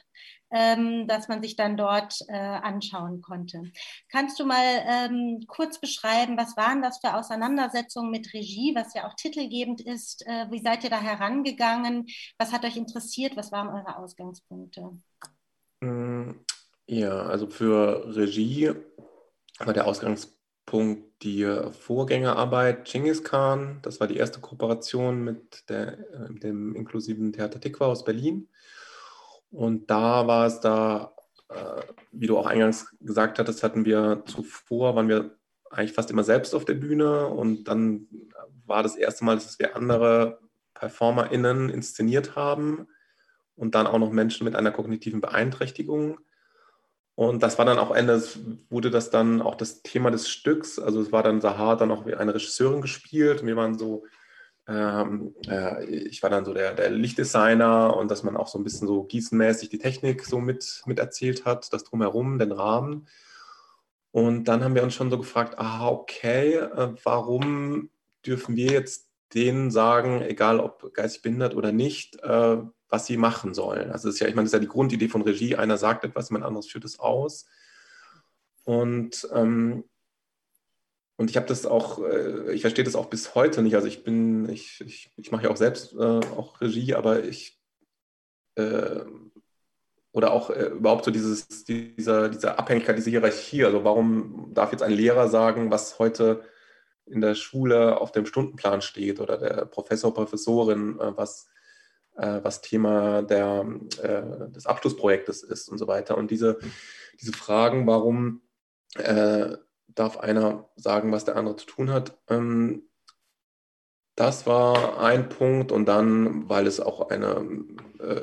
Ähm, dass man sich dann dort äh, anschauen konnte. Kannst du mal ähm, kurz beschreiben, was waren das für Auseinandersetzungen mit Regie, was ja auch titelgebend ist? Äh, wie seid ihr da herangegangen? Was hat euch interessiert? Was waren eure Ausgangspunkte? Mm, ja, also für Regie war der Ausgangspunkt Punkt die Vorgängerarbeit Genghis Khan. Das war die erste Kooperation mit, der, äh, dem inklusiven Theater Tikva aus Berlin. Und da war es da, äh, wie du auch eingangs gesagt hattest, hatten wir zuvor, waren wir eigentlich fast immer selbst auf der Bühne und dann war das erste Mal, dass wir andere PerformerInnen inszeniert haben und dann auch noch Menschen mit einer kognitiven Beeinträchtigung. Und das war dann auch Ende, wurde das dann auch das Thema des Stücks. Also es war dann Sahar dann auch wie eine Regisseurin gespielt. Und wir waren so, ähm, äh, ich war dann so der, der, Lichtdesigner und dass man auch so ein bisschen so gießenmäßig die Technik so mit, mit erzählt hat, das drumherum, den Rahmen. Und dann haben wir uns schon so gefragt, ah, okay, äh, warum dürfen wir jetzt denen sagen, egal ob geistig behindert oder nicht, äh, was sie machen sollen. Also ist ja, ich meine, das ist ja die Grundidee von Regie. Einer sagt etwas, jemand anderes führt es aus. Und, ähm, und ich habe das auch, äh, ich verstehe das auch bis heute nicht. Also ich bin, ich, ich, ich mache ja auch selbst äh, auch Regie, aber ich äh, oder auch äh, überhaupt so dieses, dieser, diese Abhängigkeit, diese Hierarchie. Also warum darf jetzt ein Lehrer sagen, was heute in der Schule auf dem Stundenplan steht oder der Professor, Professorin, äh, was äh, was Thema der, äh, des Abschlussprojektes ist und so weiter. Und diese, diese Fragen, warum äh, darf einer sagen, was der andere zu tun hat, ähm, das war ein Punkt. Und dann, weil es auch eine äh,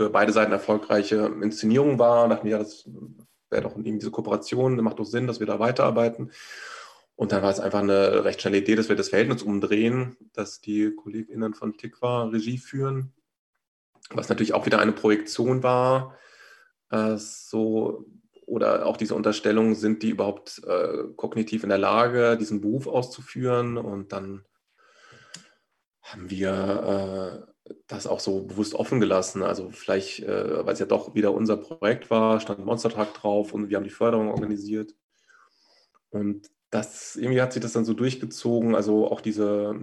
für beide Seiten erfolgreiche Inszenierung war, dachten wir, ja, das wäre doch eben diese Kooperation, macht doch Sinn, dass wir da weiterarbeiten. Und dann war es einfach eine recht schnelle Idee, dass wir das Verhältnis umdrehen, dass die KollegInnen von Tikva Regie führen, was natürlich auch wieder eine Projektion war. Äh, so, oder auch diese Unterstellung, sind die überhaupt äh, kognitiv in der Lage, diesen Beruf auszuführen? Und dann haben wir äh, das auch so bewusst offen gelassen. Also vielleicht, äh, weil es ja doch wieder unser Projekt war, stand Monstertag drauf und wir haben die Förderung organisiert. Und das irgendwie hat sich das dann so durchgezogen. Also auch diese,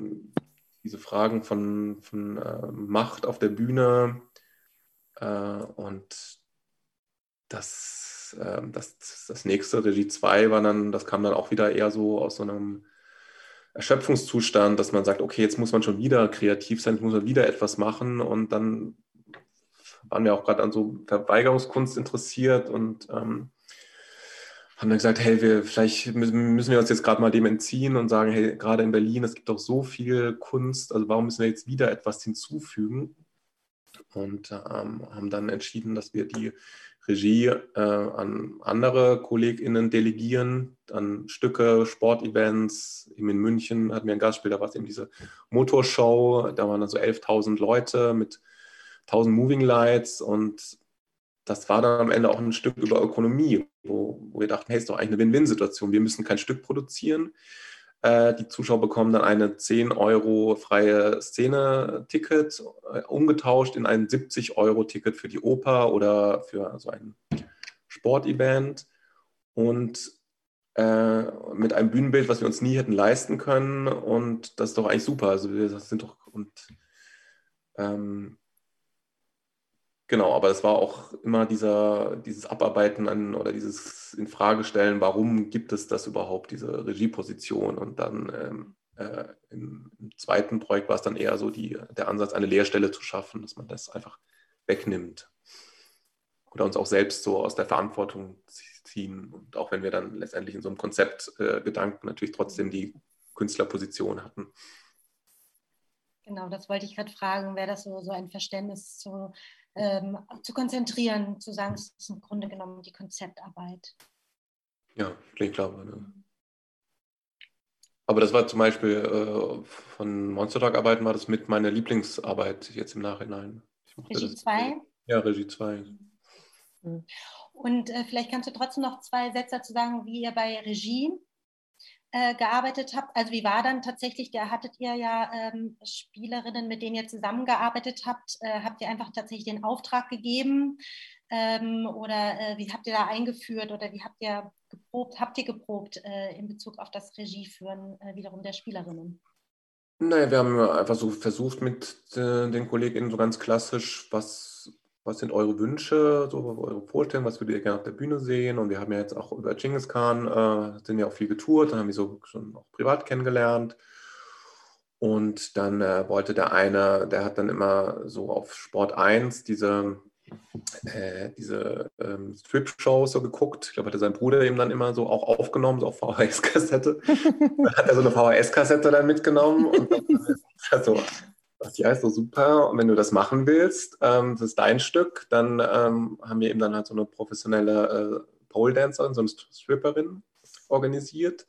diese Fragen von, von äh, Macht auf der Bühne äh, und das, äh, das, das nächste, Regie 2, war dann, das kam dann auch wieder eher so aus so einem Erschöpfungszustand, dass man sagt, okay, jetzt muss man schon wieder kreativ sein, jetzt muss man wieder etwas machen und dann waren wir auch gerade an so Verweigerungskunst interessiert und ähm, haben dann gesagt, hey, wir, vielleicht müssen wir uns jetzt gerade mal dem entziehen und sagen, hey, gerade in Berlin, es gibt doch so viel Kunst, also warum müssen wir jetzt wieder etwas hinzufügen? Und ähm, haben dann entschieden, dass wir die Regie äh, an andere KollegInnen delegieren, an Stücke, Sportevents. Eben in München hatten wir ein Gastspiel, da war es eben diese Motorshow, da waren dann so 11.000 Leute mit 1000 Moving Lights und das war dann am Ende auch ein Stück über Ökonomie, wo, wo wir dachten, hey, ist doch eigentlich eine Win-Win-Situation. Wir müssen kein Stück produzieren. Äh, die Zuschauer bekommen dann eine 10 Euro freie Szene-Ticket, äh, umgetauscht in ein 70 Euro Ticket für die Oper oder für so ein Sportevent. Und äh, mit einem Bühnenbild, was wir uns nie hätten leisten können. Und das ist doch eigentlich super. Also wir sind doch und ähm, genau, aber es war auch immer dieser, dieses Abarbeiten an oder dieses Infragestellen, warum gibt es das überhaupt, diese Regieposition? Und dann ähm, äh, im, zweiten Projekt war es dann eher so die, der Ansatz, eine Lehrstelle zu schaffen, dass man das einfach wegnimmt. Oder uns auch selbst so aus der Verantwortung ziehen. Und auch wenn wir dann letztendlich in so einem Konzeptgedanken äh, natürlich trotzdem die Künstlerposition hatten. Genau, das wollte ich gerade fragen, wäre das so, so ein Verständnis zu, ähm, zu konzentrieren, zu sagen, es ist im Grunde genommen die Konzeptarbeit. Ja, ich glaube. Ne? Aber das war zum Beispiel äh, von Monstertag-Arbeiten war das mit meiner Lieblingsarbeit jetzt im Nachhinein. Regie 2? Ja, Regie 2. Mhm. Und äh, vielleicht kannst du trotzdem noch zwei Sätze dazu sagen, wie ihr bei Regie äh, gearbeitet habt. Also wie war dann tatsächlich, da hattet ihr ja ähm, Spielerinnen, mit denen ihr zusammengearbeitet habt. Äh, habt ihr einfach tatsächlich den Auftrag gegeben ähm, oder äh, wie habt ihr da eingeführt oder wie habt ihr geprobt, habt ihr geprobt äh, in Bezug auf das Regieführen äh, wiederum der Spielerinnen? Naja, wir haben einfach so versucht mit den KollegInnen so ganz klassisch, was was sind eure Wünsche, so eure Vorstellungen, was würdet ihr gerne auf der Bühne sehen? Und wir haben ja jetzt auch über Genghis Khan, äh, sind ja auch viel getourt, dann haben wir so schon auch privat kennengelernt. Und dann äh, wollte der eine, der hat dann immer so auf Sport 1 diese, äh, diese ähm, Strip-Shows so geguckt. Ich glaube, hatte sein Bruder eben dann immer so auch aufgenommen, so auf VHS-Kassette. dann hat er so eine VHS-Kassette dann mitgenommen und dann, also, das ja ist so super. Und wenn du das machen willst, ähm, das ist dein Stück, dann ähm, haben wir eben dann halt so eine professionelle äh, Pole Dancerin, so eine Stripperin organisiert.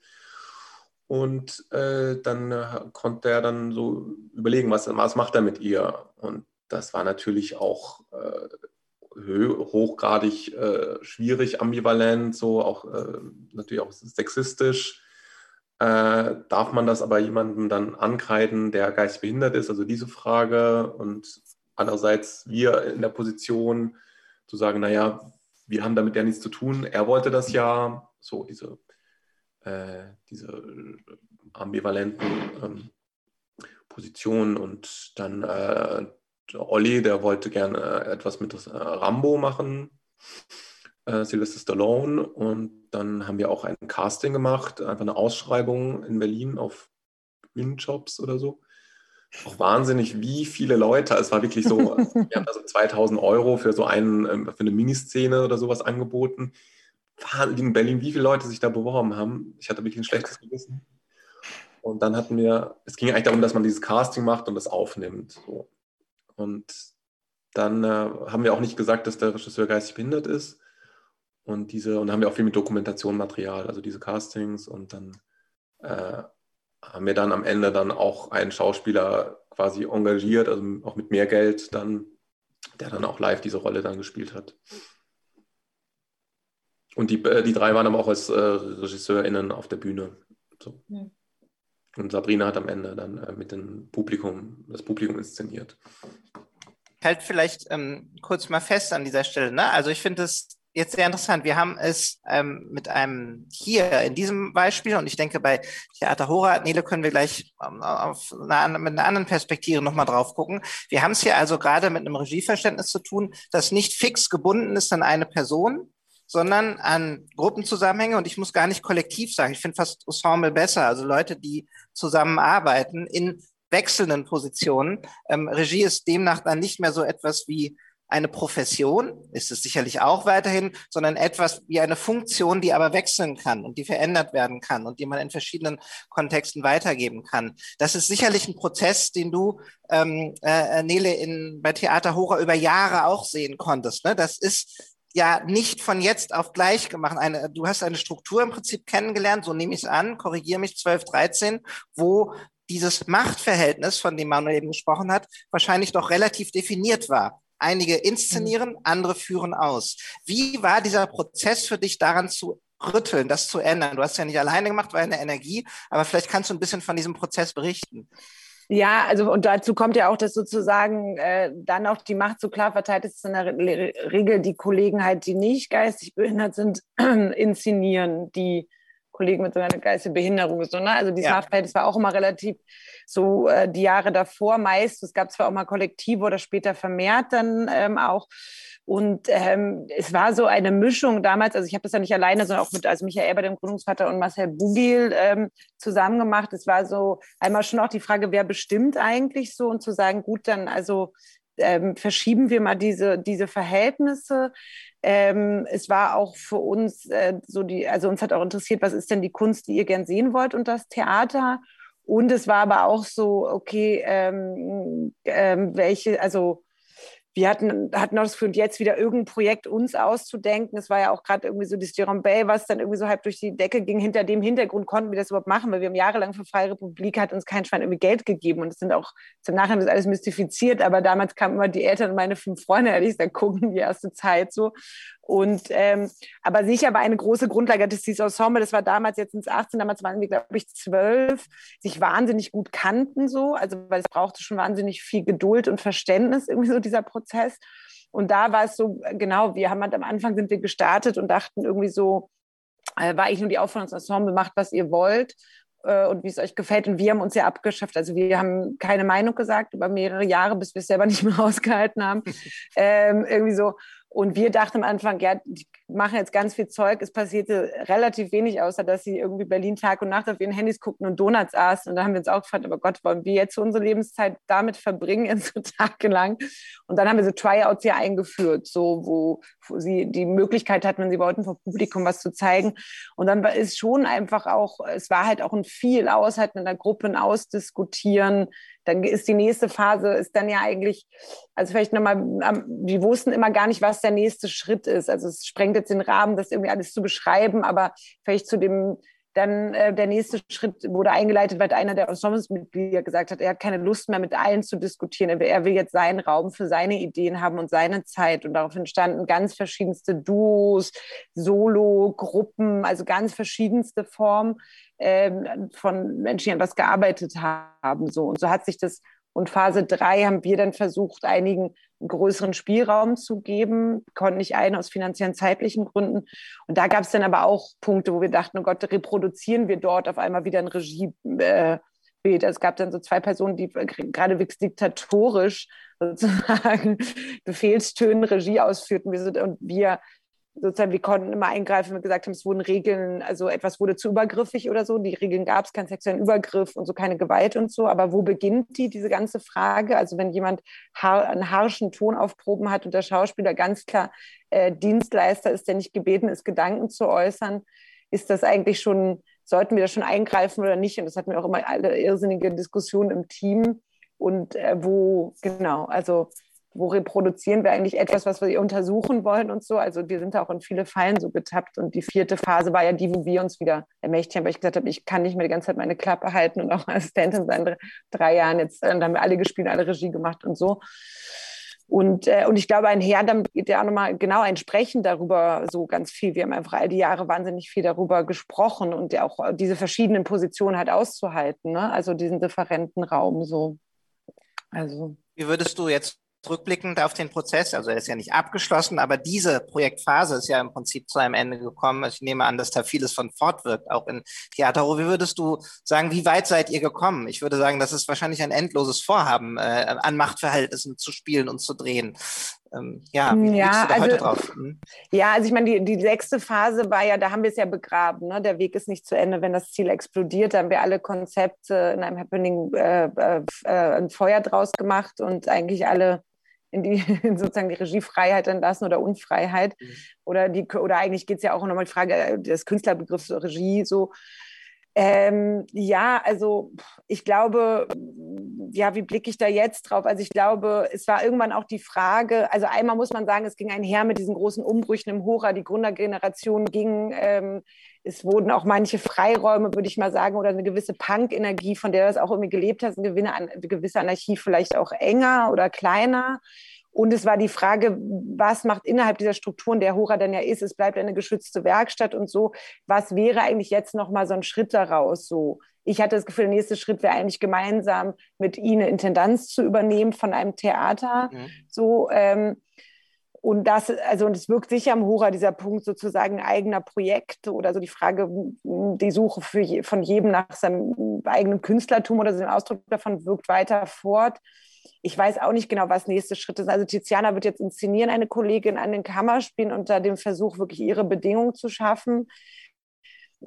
Und äh, dann äh, konnte er dann so überlegen, was, was macht er mit ihr. Und das war natürlich auch äh, hochgradig äh, schwierig, ambivalent, so auch äh, natürlich auch sexistisch äh, darf man das aber jemandem dann ankreiden, der geistig behindert ist? Also diese Frage. Und andererseits wir in der Position zu sagen, naja, wir haben damit ja nichts zu tun. Er wollte das ja. So, diese, äh, diese ambivalenten ähm, Positionen. Und dann äh, Olli, der wollte gerne etwas mit äh, Rambo machen äh, Sylvester Stallone. Und dann haben wir auch ein Casting gemacht, einfach eine Ausschreibung in Berlin auf Bühnenjobs oder so. Auch wahnsinnig, wie viele Leute. Es war wirklich so, wir haben da so 2000 Euro für so einen, ähm, für eine Miniszene oder sowas angeboten. In Berlin, wie viele Leute sich da beworben haben. Ich hatte wirklich ein schlechtes Gewissen. Und dann hatten wir, es ging eigentlich darum, dass man dieses Casting macht und das aufnimmt. So. Und dann äh, haben wir auch nicht gesagt, dass der Regisseur geistig behindert ist, und diese, und haben wir auch viel mit Dokumentation-Material, also diese Castings und dann äh, haben wir dann am Ende dann auch einen Schauspieler quasi engagiert, also auch mit mehr Geld dann, der dann auch live diese Rolle dann gespielt hat. Und die, äh, die drei waren aber auch als äh, RegisseurInnen auf der Bühne. So. Mhm. Und Sabrina hat am Ende dann äh, mit dem Publikum, das Publikum inszeniert. Halt vielleicht ähm, kurz mal fest an dieser Stelle. Ne? Also ich finde es jetzt sehr interessant. Wir haben es ähm, mit einem hier in diesem Beispiel und ich denke bei Theater Hora, Nele, können wir gleich ähm, auf eine, mit einer anderen Perspektive nochmal drauf gucken. Wir haben es hier also gerade mit einem Regieverständnis zu tun, das nicht fix gebunden ist an eine Person, sondern an Gruppenzusammenhänge und ich muss gar nicht kollektiv sagen. Ich finde fast Ensemble besser, also Leute, die zusammenarbeiten in wechselnden Positionen. Ähm, Regie ist demnach dann nicht mehr so etwas wie eine Profession, ist es sicherlich auch weiterhin, sondern etwas wie eine Funktion, die aber wechseln kann und die verändert werden kann und die man in verschiedenen Kontexten weitergeben kann. Das ist sicherlich ein Prozess, den du, ähm, äh, Nele, in, bei Theater Hora über Jahre auch sehen konntest. Ne? Das ist ja nicht von jetzt auf gleich gemacht. Eine, du hast eine Struktur im Prinzip kennengelernt, so nehme ich es an, korrigiere mich, 12, 13, wo dieses Machtverhältnis, von dem Manuel eben gesprochen hat, wahrscheinlich doch relativ definiert war. Einige inszenieren, mhm. andere führen aus. Wie war dieser Prozess für dich daran zu rütteln, das zu ändern? Du hast ja nicht alleine gemacht, war eine Energie, aber vielleicht kannst du ein bisschen von diesem Prozess berichten. Ja, also und dazu kommt ja auch, dass sozusagen äh, dann auch die Macht so klar verteilt ist, in der Regel die Kollegen halt, die nicht geistig behindert sind, inszenieren, die Kollegen mit so einer geistigen Behinderung. So, ne? Also dieses ja. Machtverhältnis war auch immer relativ so äh, die Jahre davor meist. Es gab zwar auch mal Kollektive oder später vermehrt dann ähm, auch. Und ähm, es war so eine Mischung damals, also ich habe das ja nicht alleine, sondern auch mit also Michael Eber, dem Gründungsvater, und Marcel Bugil ähm, zusammen gemacht. Es war so einmal schon auch die Frage, wer bestimmt eigentlich so und zu sagen, gut, dann also ähm, verschieben wir mal diese, diese Verhältnisse. Ähm, es war auch für uns äh, so die, also uns hat auch interessiert, was ist denn die Kunst, die ihr gern sehen wollt und das Theater. Und es war aber auch so, okay, ähm, ähm welche, also wir hatten, hatten noch das Gefühl, jetzt wieder irgendein Projekt uns auszudenken. Es war ja auch gerade irgendwie so das Jerome Bay, was dann irgendwie so halb durch die Decke ging. Hinter dem Hintergrund konnten wir das überhaupt machen, weil wir haben jahrelang für Freie Republik hat uns kein Schwein irgendwie Geld gegeben. Und es sind auch zum Nachhinein ist alles mystifiziert, aber damals kamen immer die Eltern und meine fünf Freunde, ehrlich gesagt, gucken die erste Zeit so. Und ähm, aber sicher war eine große Grundlage dass dieses Ensemble, das war damals jetzt ins 18, damals waren wir, glaube ich, zwölf, sich wahnsinnig gut kannten so, also weil es brauchte schon wahnsinnig viel Geduld und Verständnis, irgendwie so dieser Prozess. Und da war es so, genau, wir haben halt am Anfang sind wir gestartet und dachten irgendwie so, äh, war ich nur die Aufforderung ins Ensemble, macht, was ihr wollt äh, und wie es euch gefällt. Und wir haben uns ja abgeschafft. Also wir haben keine Meinung gesagt über mehrere Jahre, bis wir es selber nicht mehr ausgehalten haben. ähm, irgendwie so. Und wir dachten am Anfang, ja, die machen jetzt ganz viel Zeug. Es passierte relativ wenig, außer dass sie irgendwie Berlin Tag und Nacht auf ihren Handys guckten und Donuts aßen. Und da haben wir uns auch gefragt, aber Gott, wollen wir jetzt unsere Lebenszeit damit verbringen, so tagelang? Und dann haben wir so Tryouts ja eingeführt, so wo, wo sie die Möglichkeit hatten, wenn sie wollten, vor Publikum was zu zeigen. Und dann war es schon einfach auch, es war halt auch ein viel Aushalten in der Gruppe, ein Ausdiskutieren, dann ist die nächste Phase, ist dann ja eigentlich, also vielleicht nochmal, die wussten immer gar nicht, was der nächste Schritt ist. Also es sprengt jetzt den Rahmen, das irgendwie alles zu beschreiben, aber vielleicht zu dem, dann äh, der nächste Schritt wurde eingeleitet, weil einer der Ensemblesmitglieder gesagt hat, er hat keine Lust mehr mit allen zu diskutieren. Er will jetzt seinen Raum für seine Ideen haben und seine Zeit. Und darauf entstanden ganz verschiedenste Duos, Solo, Gruppen, also ganz verschiedenste Formen ähm, von Menschen, die an was gearbeitet haben. So. Und so hat sich das, und Phase 3 haben wir dann versucht, einigen größeren Spielraum zu geben, konnten nicht einen aus finanziellen, zeitlichen Gründen. Und da gab es dann aber auch Punkte, wo wir dachten, oh Gott, reproduzieren wir dort auf einmal wieder ein Regiebild. Äh, es gab dann so zwei Personen, die geradewegs diktatorisch sozusagen Befehlstönen Regie ausführten. Und wir sozusagen, wir konnten immer eingreifen, wir gesagt haben, es wurden Regeln, also etwas wurde zu übergriffig oder so. Die Regeln gab es, keinen sexuellen Übergriff und so, keine Gewalt und so. Aber wo beginnt die, diese ganze Frage? Also wenn jemand einen harschen Ton auf Proben hat und der Schauspieler ganz klar äh, Dienstleister ist, der nicht gebeten ist, Gedanken zu äußern, ist das eigentlich schon, sollten wir da schon eingreifen oder nicht? Und das hatten wir auch immer alle irrsinnige Diskussionen im Team. Und äh, wo, genau, also wo reproduzieren wir eigentlich etwas, was wir untersuchen wollen und so. Also wir sind auch in viele Fallen so getappt. Und die vierte Phase war ja die, wo wir uns wieder ermächtigt haben, weil ich gesagt habe, ich kann nicht mehr die ganze Zeit meine Klappe halten und auch Assistentin sein. Drei Jahren jetzt, dann haben wir alle gespielt, alle Regie gemacht und so. Und, äh, und ich glaube, ein Herr, dann geht ja auch nochmal genau ein Sprechen darüber so ganz viel. Wir haben einfach all die Jahre wahnsinnig viel darüber gesprochen und ja auch diese verschiedenen Positionen halt auszuhalten, ne? also diesen differenten Raum so. Also. Wie würdest du jetzt rückblickend auf den Prozess, also er ist ja nicht abgeschlossen, aber diese Projektphase ist ja im Prinzip zu einem Ende gekommen. Ich nehme an, dass da vieles von fortwirkt, auch in Theater. Wie würdest du sagen, wie weit seid ihr gekommen? Ich würde sagen, das ist wahrscheinlich ein endloses Vorhaben, äh, an Machtverhältnissen zu spielen und zu drehen. Ähm, ja, wie ja, du also, heute drauf? Hm? Ja, also ich meine, die, die sechste Phase war ja, da haben wir es ja begraben. Ne? Der Weg ist nicht zu Ende, wenn das Ziel explodiert. Da haben wir alle Konzepte in einem Happening äh, äh, äh ein Feuer draus gemacht und eigentlich alle in die in sozusagen die Regiefreiheit entlassen oder Unfreiheit. Mhm. Oder, die, oder eigentlich geht es ja auch nochmal die Frage äh, des Künstlerbegriffs Regie so. Ähm, ja, also ich glaube, ja, wie blicke ich da jetzt drauf? Also ich glaube, es war irgendwann auch die Frage, also einmal muss man sagen, es ging einher mit diesen großen Umbrüchen im Hora, die Gründergeneration ging ähm, es wurden auch manche Freiräume, würde ich mal sagen, oder eine gewisse Punk-Energie, von der das auch irgendwie gelebt hat, eine gewisse Anarchie vielleicht auch enger oder kleiner. Und es war die Frage, was macht innerhalb dieser Strukturen der Hora denn ja ist, es bleibt eine geschützte Werkstatt und so, was wäre eigentlich jetzt nochmal so ein Schritt daraus so? Ich hatte das Gefühl, der nächste Schritt wäre eigentlich gemeinsam mit Ihnen Intendanz zu übernehmen von einem Theater. Mhm. So, ähm, und das, also, und es wirkt sicher am Hora dieser Punkt sozusagen eigener Projekte oder so die Frage, die Suche für, von jedem nach seinem eigenen Künstlertum oder seinem Ausdruck davon wirkt weiter fort ich weiß auch nicht genau, was nächste Schritte sind. Also Tiziana wird jetzt inszenieren, eine Kollegin an den Kammerspielen unter dem Versuch, wirklich ihre Bedingungen zu schaffen.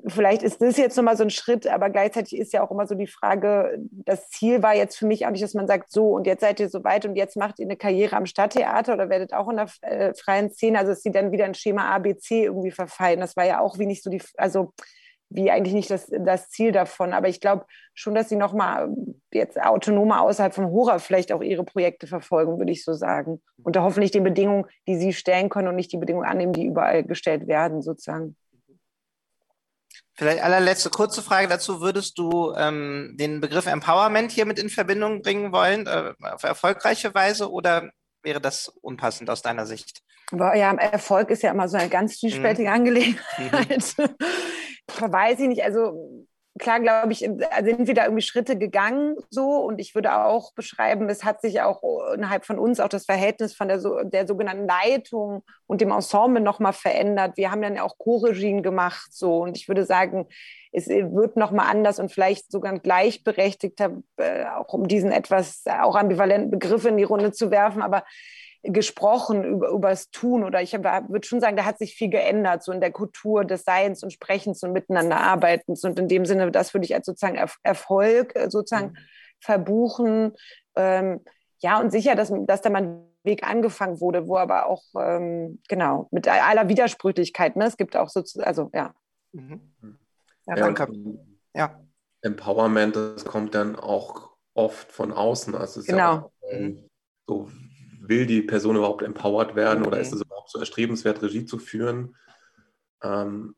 Vielleicht ist das jetzt nochmal so ein Schritt, aber gleichzeitig ist ja auch immer so die Frage, das Ziel war jetzt für mich auch nicht, dass man sagt, so und jetzt seid ihr so weit und jetzt macht ihr eine Karriere am Stadttheater oder werdet auch in der äh, freien Szene, also dass sie dann wieder ein Schema ABC irgendwie verfallen. Das war ja auch wie nicht so die, also wie eigentlich nicht das, das Ziel davon. Aber ich glaube schon, dass sie nochmal jetzt autonomer außerhalb von Hora vielleicht auch ihre Projekte verfolgen, würde ich so sagen. Unter hoffentlich den Bedingungen, die sie stellen können und nicht die Bedingungen annehmen, die überall gestellt werden, sozusagen. Vielleicht allerletzte kurze Frage dazu. Würdest du ähm, den Begriff Empowerment hier mit in Verbindung bringen wollen, äh, auf erfolgreiche Weise, oder wäre das unpassend aus deiner Sicht? Ja, Erfolg ist ja immer so eine ganz vielspältige mhm. Angelegenheit. Mhm. weiß ich nicht, also klar, glaube ich, sind wir da irgendwie Schritte gegangen so. Und ich würde auch beschreiben, es hat sich auch innerhalb von uns auch das Verhältnis von der, der sogenannten Leitung und dem Ensemble nochmal verändert. Wir haben dann auch Co-Regien gemacht so. Und ich würde sagen, es wird nochmal anders und vielleicht sogar gleichberechtigter, äh, auch um diesen etwas auch ambivalenten Begriff in die Runde zu werfen, aber gesprochen über, über das Tun oder ich würde schon sagen, da hat sich viel geändert, so in der Kultur des Seiens und Sprechens und Miteinanderarbeitens. Und in dem Sinne, das würde ich als sozusagen Erfolg äh, sozusagen mhm. verbuchen. Ähm, ja, und sicher, dass, dass da mal ein Weg angefangen wurde, wo aber auch, ähm, genau, mit aller Widersprüchlichkeit, ne? es gibt auch sozusagen, also ja. Mhm. Ja, danke. Ja. Empowerment, das kommt dann auch oft von außen. Also genau. Ja auch, ähm, so will die Person überhaupt empowered werden oder ist es überhaupt so erstrebenswert, Regie zu führen? Ähm,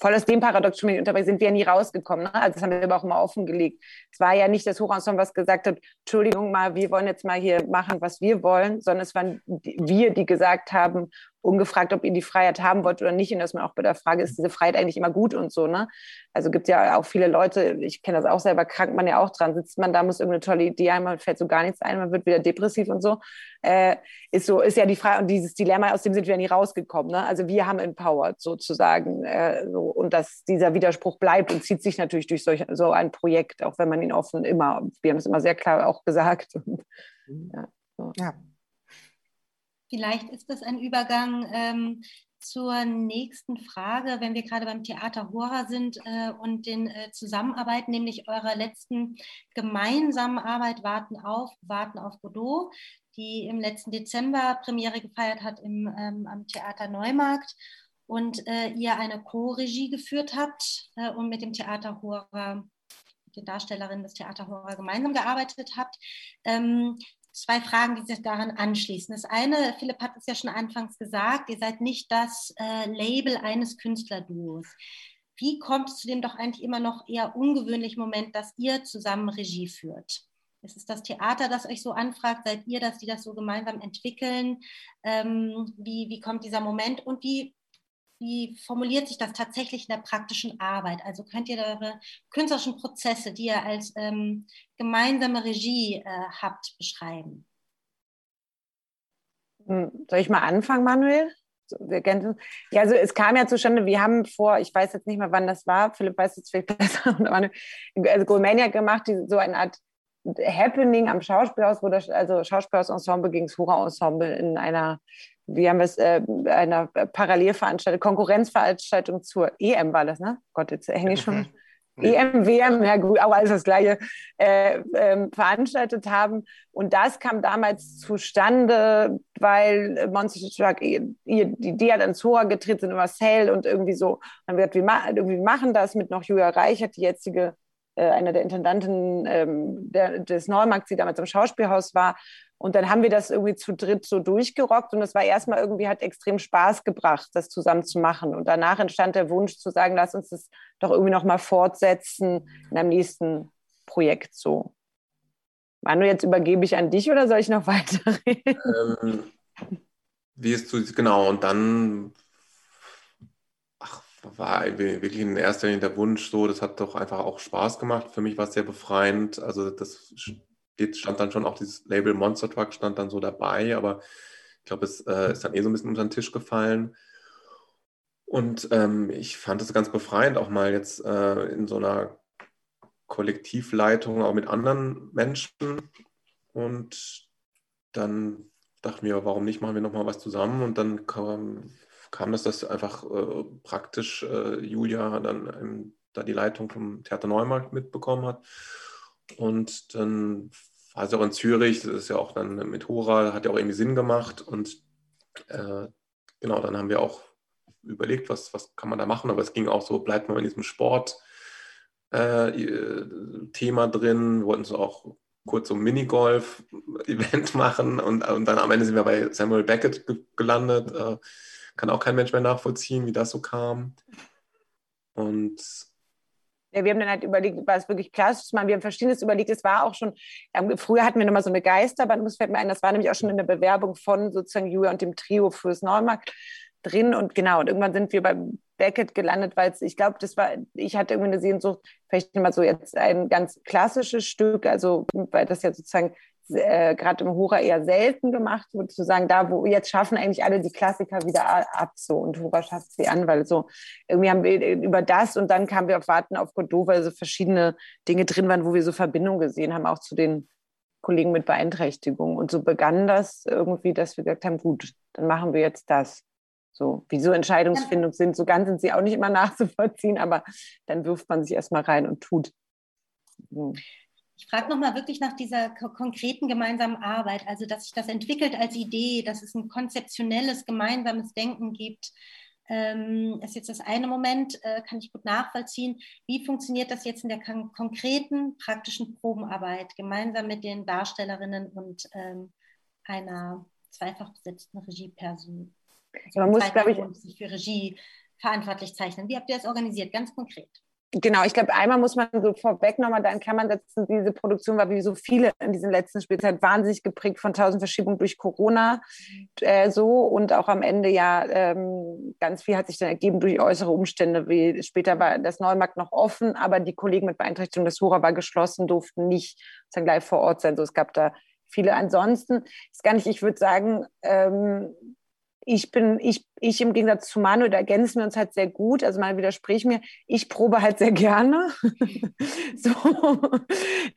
voll aus dem Paradox schon unterwegs sind wir ja nie rausgekommen. Ne? Also das haben wir aber auch immer offengelegt. Es war ja nicht das Hochensemble, was gesagt hat, Entschuldigung mal, wir wollen jetzt mal hier machen, was wir wollen, sondern es waren wir, die gesagt haben, ungefragt, ob ihr die Freiheit haben wollt oder nicht. Und dass man auch bei der Frage ist, diese Freiheit eigentlich immer gut und so. Ne? Also gibt ja auch viele Leute, ich kenne das auch selber, krankt man ja auch dran, sitzt man da, muss irgendeine tolle Idee haben, man fällt so gar nichts ein, man wird wieder depressiv und so. Äh, ist so, ist ja die Frage, und dieses Dilemma, aus dem sind wir ja nie rausgekommen. Ne? Also wir haben empowered sozusagen. Äh, so, und dass dieser Widerspruch bleibt und zieht sich natürlich durch solch, so ein Projekt, auch wenn man ihn offen immer, wir haben es immer sehr klar auch gesagt. Und, ja, so. ja. Vielleicht ist das ein Übergang ähm, zur nächsten Frage, wenn wir gerade beim Theater Hora sind äh, und den äh, Zusammenarbeit, nämlich eurer letzten gemeinsamen Arbeit Warten auf, Warten auf Godot, die im letzten Dezember Premiere gefeiert hat im, ähm, am Theater Neumarkt und äh, ihr eine Co-Regie geführt habt äh, und mit dem Theater Hora, die Darstellerin des Theater Hora gemeinsam gearbeitet habt. Ähm, zwei Fragen, die sich daran anschließen. Das eine, Philipp hat es ja schon anfangs gesagt, ihr seid nicht das äh, Label eines Künstlerduos. Wie kommt es zu dem doch eigentlich immer noch eher ungewöhnlichen Moment, dass ihr zusammen Regie führt? Ist es das Theater, das euch so anfragt? Seid ihr das, die das so gemeinsam entwickeln? Ähm, wie, wie kommt dieser Moment und wie wie formuliert sich das tatsächlich in der praktischen Arbeit? Also könnt ihr eure künstlerischen Prozesse, die ihr als ähm, gemeinsame Regie äh, habt, beschreiben? Hm, soll ich mal anfangen, Manuel? Ja, also es kam ja zustande, wir haben vor, ich weiß jetzt nicht mehr, wann das war, Philipp weiß jetzt vielleicht besser, also Goldmania gemacht, die, so eine Art Happening am Schauspielhaus, wo das, also Schauspielhaus-Ensemble gegen das Hura-Ensemble in einer wie haben wir es, äh, einer Parallelveranstaltung, Konkurrenzveranstaltung zur EM war das, ne? Gott, jetzt hänge ich schon. Mhm. EM, WM, ja gut, auch alles das Gleiche, äh, äh, veranstaltet haben. Und das kam damals zustande, weil Monster Truck, die Idee hat ans Zora getreten, sind immer Marcel und irgendwie so, dann wird wir, ma wir machen das mit noch Julia Reichert, die jetzige äh, eine der Intendanten ähm, der, des Neumarkts, die damals im Schauspielhaus war. Und dann haben wir das irgendwie zu dritt so durchgerockt und es war erstmal irgendwie, hat extrem Spaß gebracht, das zusammen zu machen. Und danach entstand der Wunsch zu sagen, lass uns das doch irgendwie nochmal fortsetzen in einem nächsten Projekt so. Manu, jetzt übergebe ich an dich oder soll ich noch weiterreden? Ähm, wie es zu, genau, und dann war wirklich in erster Linie der Wunsch so, das hat doch einfach auch Spaß gemacht. Für mich war es sehr befreiend. Also das stand dann schon auch dieses Label Monster Truck stand dann so dabei, aber ich glaube, es äh, ist dann eh so ein bisschen unter den Tisch gefallen. Und ähm, ich fand es ganz befreiend, auch mal jetzt äh, in so einer Kollektivleitung auch mit anderen Menschen. Und dann dachten wir, warum nicht, machen wir nochmal was zusammen. Und dann kam, kam das, dass einfach äh, praktisch äh, Julia dann ähm, da die Leitung vom Theater Neumarkt mitbekommen hat. Und dann war sie auch in Zürich, das ist ja auch dann mit Hora, hat ja auch irgendwie Sinn gemacht. Und äh, genau, dann haben wir auch überlegt, was, was kann man da machen, aber es ging auch so, bleibt man in diesem Sport. Äh, drin, wir wollten so auch kurz so ein Minigolf-Event machen und, und dann am Ende sind wir bei Samuel Beckett gelandet. Äh, kann auch kein Mensch mehr nachvollziehen, wie das so kam. Und ja, wir haben dann halt überlegt, war es wirklich klassisch? Wir haben Verschiedenes überlegt. Es war auch schon, ähm, früher hatten wir nochmal so eine Geisterbahn, das fällt mir ein, das war nämlich auch schon in der Bewerbung von sozusagen Julia und dem Trio fürs Neumarkt drin. Und genau, und irgendwann sind wir beim Beckett gelandet, weil ich glaube, das war, ich hatte irgendwie eine Sehnsucht, vielleicht mal so jetzt ein ganz klassisches Stück, also weil das ja sozusagen äh, gerade im Hora eher selten gemacht wird, zu sagen, da wo jetzt schaffen eigentlich alle die Klassiker wieder ab so und Hora schafft sie an, weil so irgendwie haben wir über das und dann kamen wir auf Warten auf Godot, weil so verschiedene Dinge drin waren, wo wir so Verbindungen gesehen haben, auch zu den Kollegen mit Beeinträchtigung. Und so begann das irgendwie, dass wir gesagt haben, gut, dann machen wir jetzt das. So, wie so Entscheidungsfindungen sind, so ganz sind sie auch nicht immer nachzuvollziehen, aber dann wirft man sich erstmal rein und tut. So. Ich frage nochmal wirklich nach dieser konkreten gemeinsamen Arbeit, also dass sich das entwickelt als Idee, dass es ein konzeptionelles gemeinsames Denken gibt. Ähm, ist jetzt das eine Moment, äh, kann ich gut nachvollziehen. Wie funktioniert das jetzt in der konkreten, praktischen Probenarbeit, gemeinsam mit den Darstellerinnen und ähm, einer zweifach besetzten Regieperson? Also man muss, glaube ich, sich für Regie verantwortlich zeichnen. Wie habt ihr das organisiert, ganz konkret? Genau, ich glaube, einmal muss man so vorweg nochmal da in Klammern setzen, diese Produktion war wie so viele in diesen letzten Spielzeit wahnsinnig geprägt von tausend Verschiebungen durch Corona äh, so und auch am Ende ja ähm, ganz viel hat sich dann ergeben durch äußere Umstände, wie später war das Neumarkt noch offen, aber die Kollegen mit Beeinträchtigung des Hora war geschlossen, durften nicht dann gleich vor Ort sein, so es gab da viele. Ansonsten ist gar nicht, ich würde sagen, ähm, ich bin, ich, ich im Gegensatz zu Manu, da ergänzen wir uns halt sehr gut. Also man widerspricht mir, ich probe halt sehr gerne. so.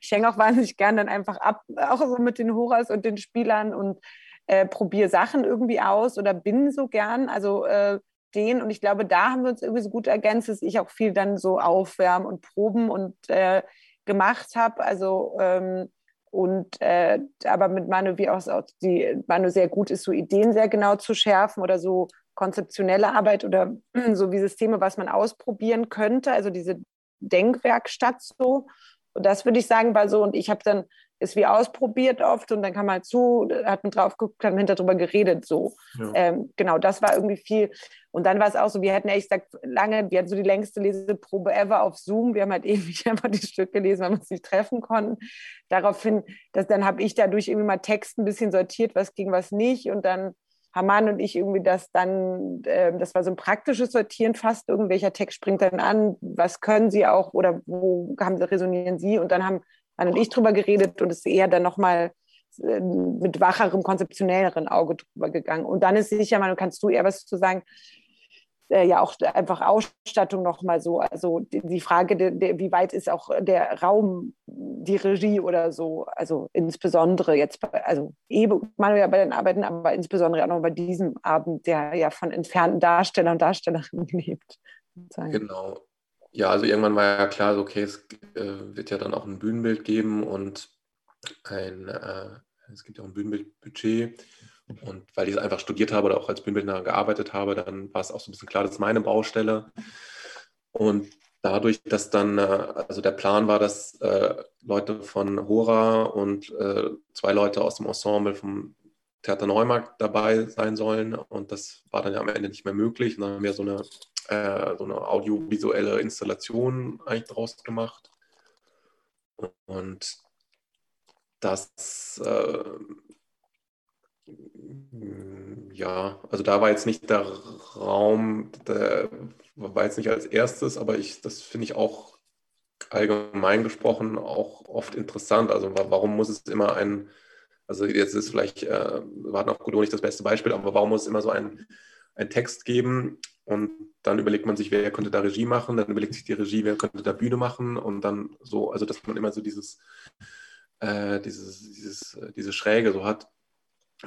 Ich hänge auch wahnsinnig gerne dann einfach ab, auch so mit den Horas und den Spielern und äh, probiere Sachen irgendwie aus oder bin so gern. Also äh, den und ich glaube, da haben wir uns irgendwie so gut ergänzt, dass ich auch viel dann so aufwärmen und proben und äh, gemacht habe. Also ähm, und äh, aber mit Manu, wie auch die Manu sehr gut ist, so Ideen sehr genau zu schärfen oder so konzeptionelle Arbeit oder so wie Systeme, was man ausprobieren könnte, also diese Denkwerkstatt so. Und das würde ich sagen, war so, und ich habe dann ist wie ausprobiert oft und dann kam man zu, hat man drauf geguckt, haben hinter drüber geredet, so. Ja. Ähm, genau, das war irgendwie viel. Und dann war es auch so, wir hatten ehrlich gesagt lange, wir hatten so die längste Leseprobe ever auf Zoom. Wir haben halt ewig einfach die Stücke gelesen, weil wir uns nicht treffen konnten. Daraufhin, dass, dann habe ich dadurch irgendwie mal Text ein bisschen sortiert, was ging, was nicht. Und dann Hamann und ich irgendwie das dann, äh, das war so ein praktisches Sortieren fast, irgendwelcher Text springt dann an, was können sie auch oder wo haben, resonieren sie und dann haben Anne und ich drüber geredet und ist eher dann nochmal äh, mit wacherem, konzeptionelleren Auge drüber gegangen. Und dann ist sicher, man kannst du eher was zu sagen, äh, ja auch einfach Ausstattung nochmal so. Also die, Frage, de, de, wie weit ist auch der Raum, die Regie oder so, also insbesondere jetzt, bei, also mal ja bei den Arbeiten, aber insbesondere auch noch bei diesem Abend, der ja von entfernten Darstellern und Darstellerinnen lebt. Genau. Ja, also irgendwann war ja klar, okay, es äh, wird ja dann auch ein Bühnenbild geben und ein, äh, es gibt ja auch ein Bühnenbildbudget. Und weil ich es einfach studiert habe oder auch als Bühnenbildner gearbeitet habe, dann war es auch so ein bisschen klar, das ist meine Baustelle. Und dadurch, dass dann, äh, also der Plan war, dass äh, Leute von Hora und äh, zwei Leute aus dem Ensemble vom Theater Neumarkt dabei sein sollen. Und das war dann ja am Ende nicht mehr möglich. Und dann haben wir so eine äh, so eine audiovisuelle Installation eigentlich draus gemacht. Und dass äh, ja, also da war jetzt nicht der Raum, der war jetzt nicht als erstes, aber ich, das finde ich auch allgemein gesprochen auch oft interessant. Also warum muss es immer ein, also jetzt ist vielleicht äh, Warten auf Godot nicht das beste Beispiel, aber warum muss es immer so ein, ein Text geben und dann überlegt man sich, wer könnte da Regie machen, dann überlegt sich die Regie, wer könnte da Bühne machen und dann so, also dass man immer so dieses, äh, dieses, dieses, äh, diese Schräge so hat.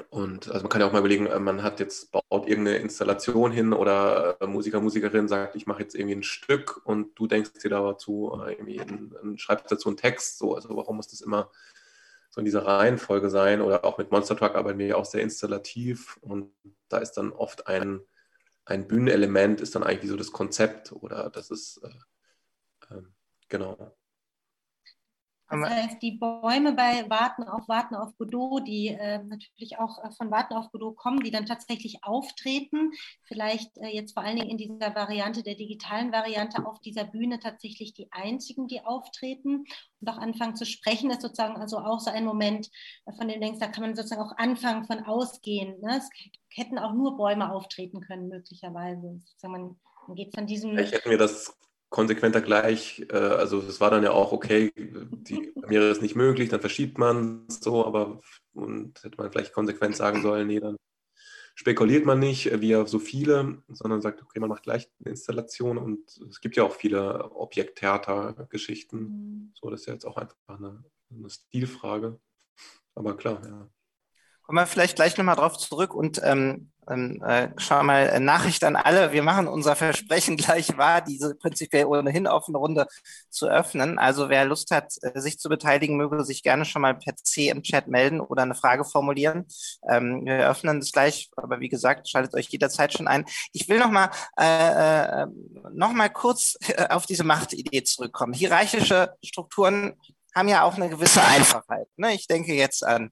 Und also man kann ja auch mal überlegen, äh, man hat jetzt baut irgendeine Installation hin oder äh, Musiker, Musikerin sagt, ich mache jetzt irgendwie ein Stück und du denkst dir dazu irgendwie ein, ein, schreibst dazu einen Text. So, also warum muss das immer so in dieser Reihenfolge sein? Oder auch mit Monster Truck arbeiten wir ja auch sehr installativ und da ist dann oft ein, ein Bühnenelement, ist dann eigentlich so das Konzept oder das ist äh, äh, genau. Das heißt, die Bäume bei Warten auf Warten auf Godot, die äh, natürlich auch äh, von Warten auf Godot kommen, die dann tatsächlich auftreten, vielleicht äh, jetzt vor allen Dingen in dieser Variante, der digitalen Variante, auf dieser Bühne tatsächlich die einzigen, die auftreten und auch anfangen zu sprechen, ist sozusagen also auch so ein Moment, äh, von dem du denkst, da kann man sozusagen auch anfangen von ausgehen. Ne? Es hätten auch nur Bäume auftreten können, möglicherweise. man, man geht von diesem. Ich hätte mir das konsequenter gleich, äh, also es war dann ja auch, okay, die Premiere ist nicht möglich, dann verschiebt man es so, aber und hätte man vielleicht konsequent sagen sollen, nee, dann spekuliert man nicht, wie so viele, sondern sagt, okay, man macht gleich eine Installation und es gibt ja auch viele Objekttheater-Geschichten. Mhm. So, das ist ja jetzt auch einfach eine, eine Stilfrage. Aber klar, ja. Kommen wir vielleicht gleich nochmal drauf zurück und ähm, ähm, äh, schau mal, äh, Nachricht an alle. Wir machen unser Versprechen gleich wahr, diese prinzipiell ohnehin offene Runde zu öffnen. Also wer Lust hat, äh, sich zu beteiligen, möge sich gerne schon mal per C im Chat melden oder eine Frage formulieren. Ähm, wir öffnen das gleich, aber wie gesagt, schaltet euch jederzeit schon ein. Ich will nochmal äh, äh, noch mal kurz äh, auf diese Machtidee zurückkommen. Hierarchische Strukturen haben ja auch eine gewisse Einfachheit. Ne? Ich denke jetzt an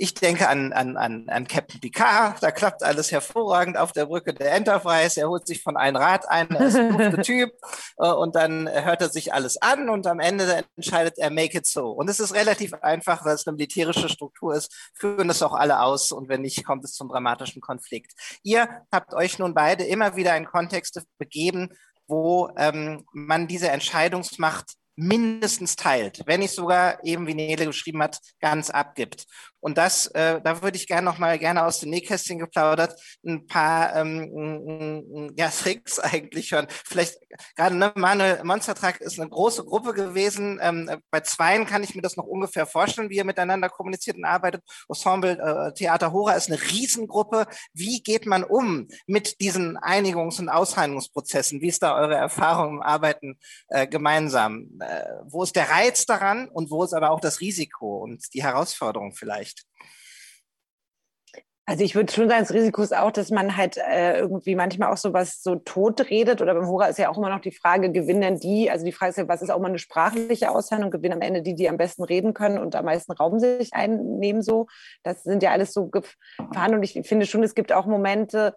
ich denke an, an, an, an Captain Picard, da klappt alles hervorragend auf der Brücke der Enterprise. Er holt sich von einem Rad ein, er ist ein guter Typ äh, und dann hört er sich alles an und am Ende entscheidet er, make it so. Und es ist relativ einfach, weil es eine militärische Struktur ist, führen das auch alle aus und wenn nicht, kommt es zum dramatischen Konflikt. Ihr habt euch nun beide immer wieder in Kontexte begeben, wo ähm, man diese Entscheidungsmacht mindestens teilt, wenn nicht sogar eben, wie Nele geschrieben hat, ganz abgibt. Und das, äh, da würde ich gerne noch mal gerne aus dem Nähkästchen geplaudert, ein paar ähm, ja, Tricks eigentlich hören. Vielleicht gerade ne, Manuel Monstertrag ist eine große Gruppe gewesen. Ähm, bei Zweien kann ich mir das noch ungefähr vorstellen, wie ihr miteinander kommuniziert und arbeitet. Ensemble äh, Theater Hora ist eine Riesengruppe. Wie geht man um mit diesen Einigungs- und Aushandlungsprozessen? Wie ist da eure Erfahrung im Arbeiten äh, gemeinsam? Äh, wo ist der Reiz daran und wo ist aber auch das Risiko und die Herausforderung vielleicht? Erreicht? Also ich würde schon sagen, das Risiko ist auch, dass man halt äh, irgendwie manchmal auch so was so tot redet. Oder beim Hora ist ja auch immer noch die Frage, gewinnen denn die? Also die Frage ist ja, was ist auch mal eine sprachliche Aushandlung? Gewinnen am Ende die, die am besten reden können und am meisten Raum sich einnehmen so? Das sind ja alles so Gefahren. Und ich finde schon, es gibt auch Momente,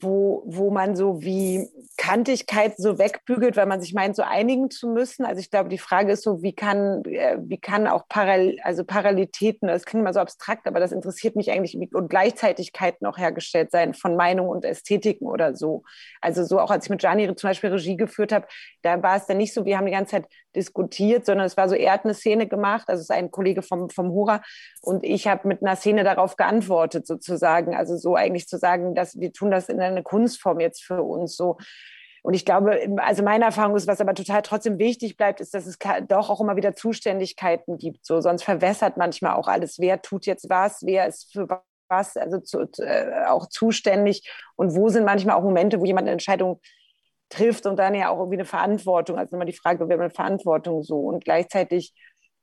wo, wo man so wie Kantigkeit so wegbügelt, weil man sich meint, so einigen zu müssen. Also ich glaube, die Frage ist so, wie kann, äh, wie kann auch Parallel, also Parallelitäten, das klingt immer so abstrakt, aber das interessiert mich eigentlich, und Gleichzeitigkeiten auch hergestellt sein von Meinungen und Ästhetiken oder so. Also so auch als ich mit Gianni zum Beispiel Regie geführt habe, da war es dann nicht so, wir haben die ganze Zeit diskutiert, sondern es war so, er hat eine Szene gemacht, also es ist ein Kollege vom, vom Hura und ich habe mit einer Szene darauf geantwortet sozusagen. Also so eigentlich zu sagen, dass wir tun das in eine Kunstform jetzt für uns so. Und ich glaube, also meine Erfahrung ist, was aber total trotzdem wichtig bleibt, ist, dass es doch auch immer wieder Zuständigkeiten gibt. So, sonst verwässert manchmal auch alles. Wer tut jetzt was? Wer ist für was? Also zu, äh, auch zuständig? Und wo sind manchmal auch Momente, wo jemand eine Entscheidung trifft und dann ja auch irgendwie eine Verantwortung. Also immer die Frage, wer eine Verantwortung so? Und gleichzeitig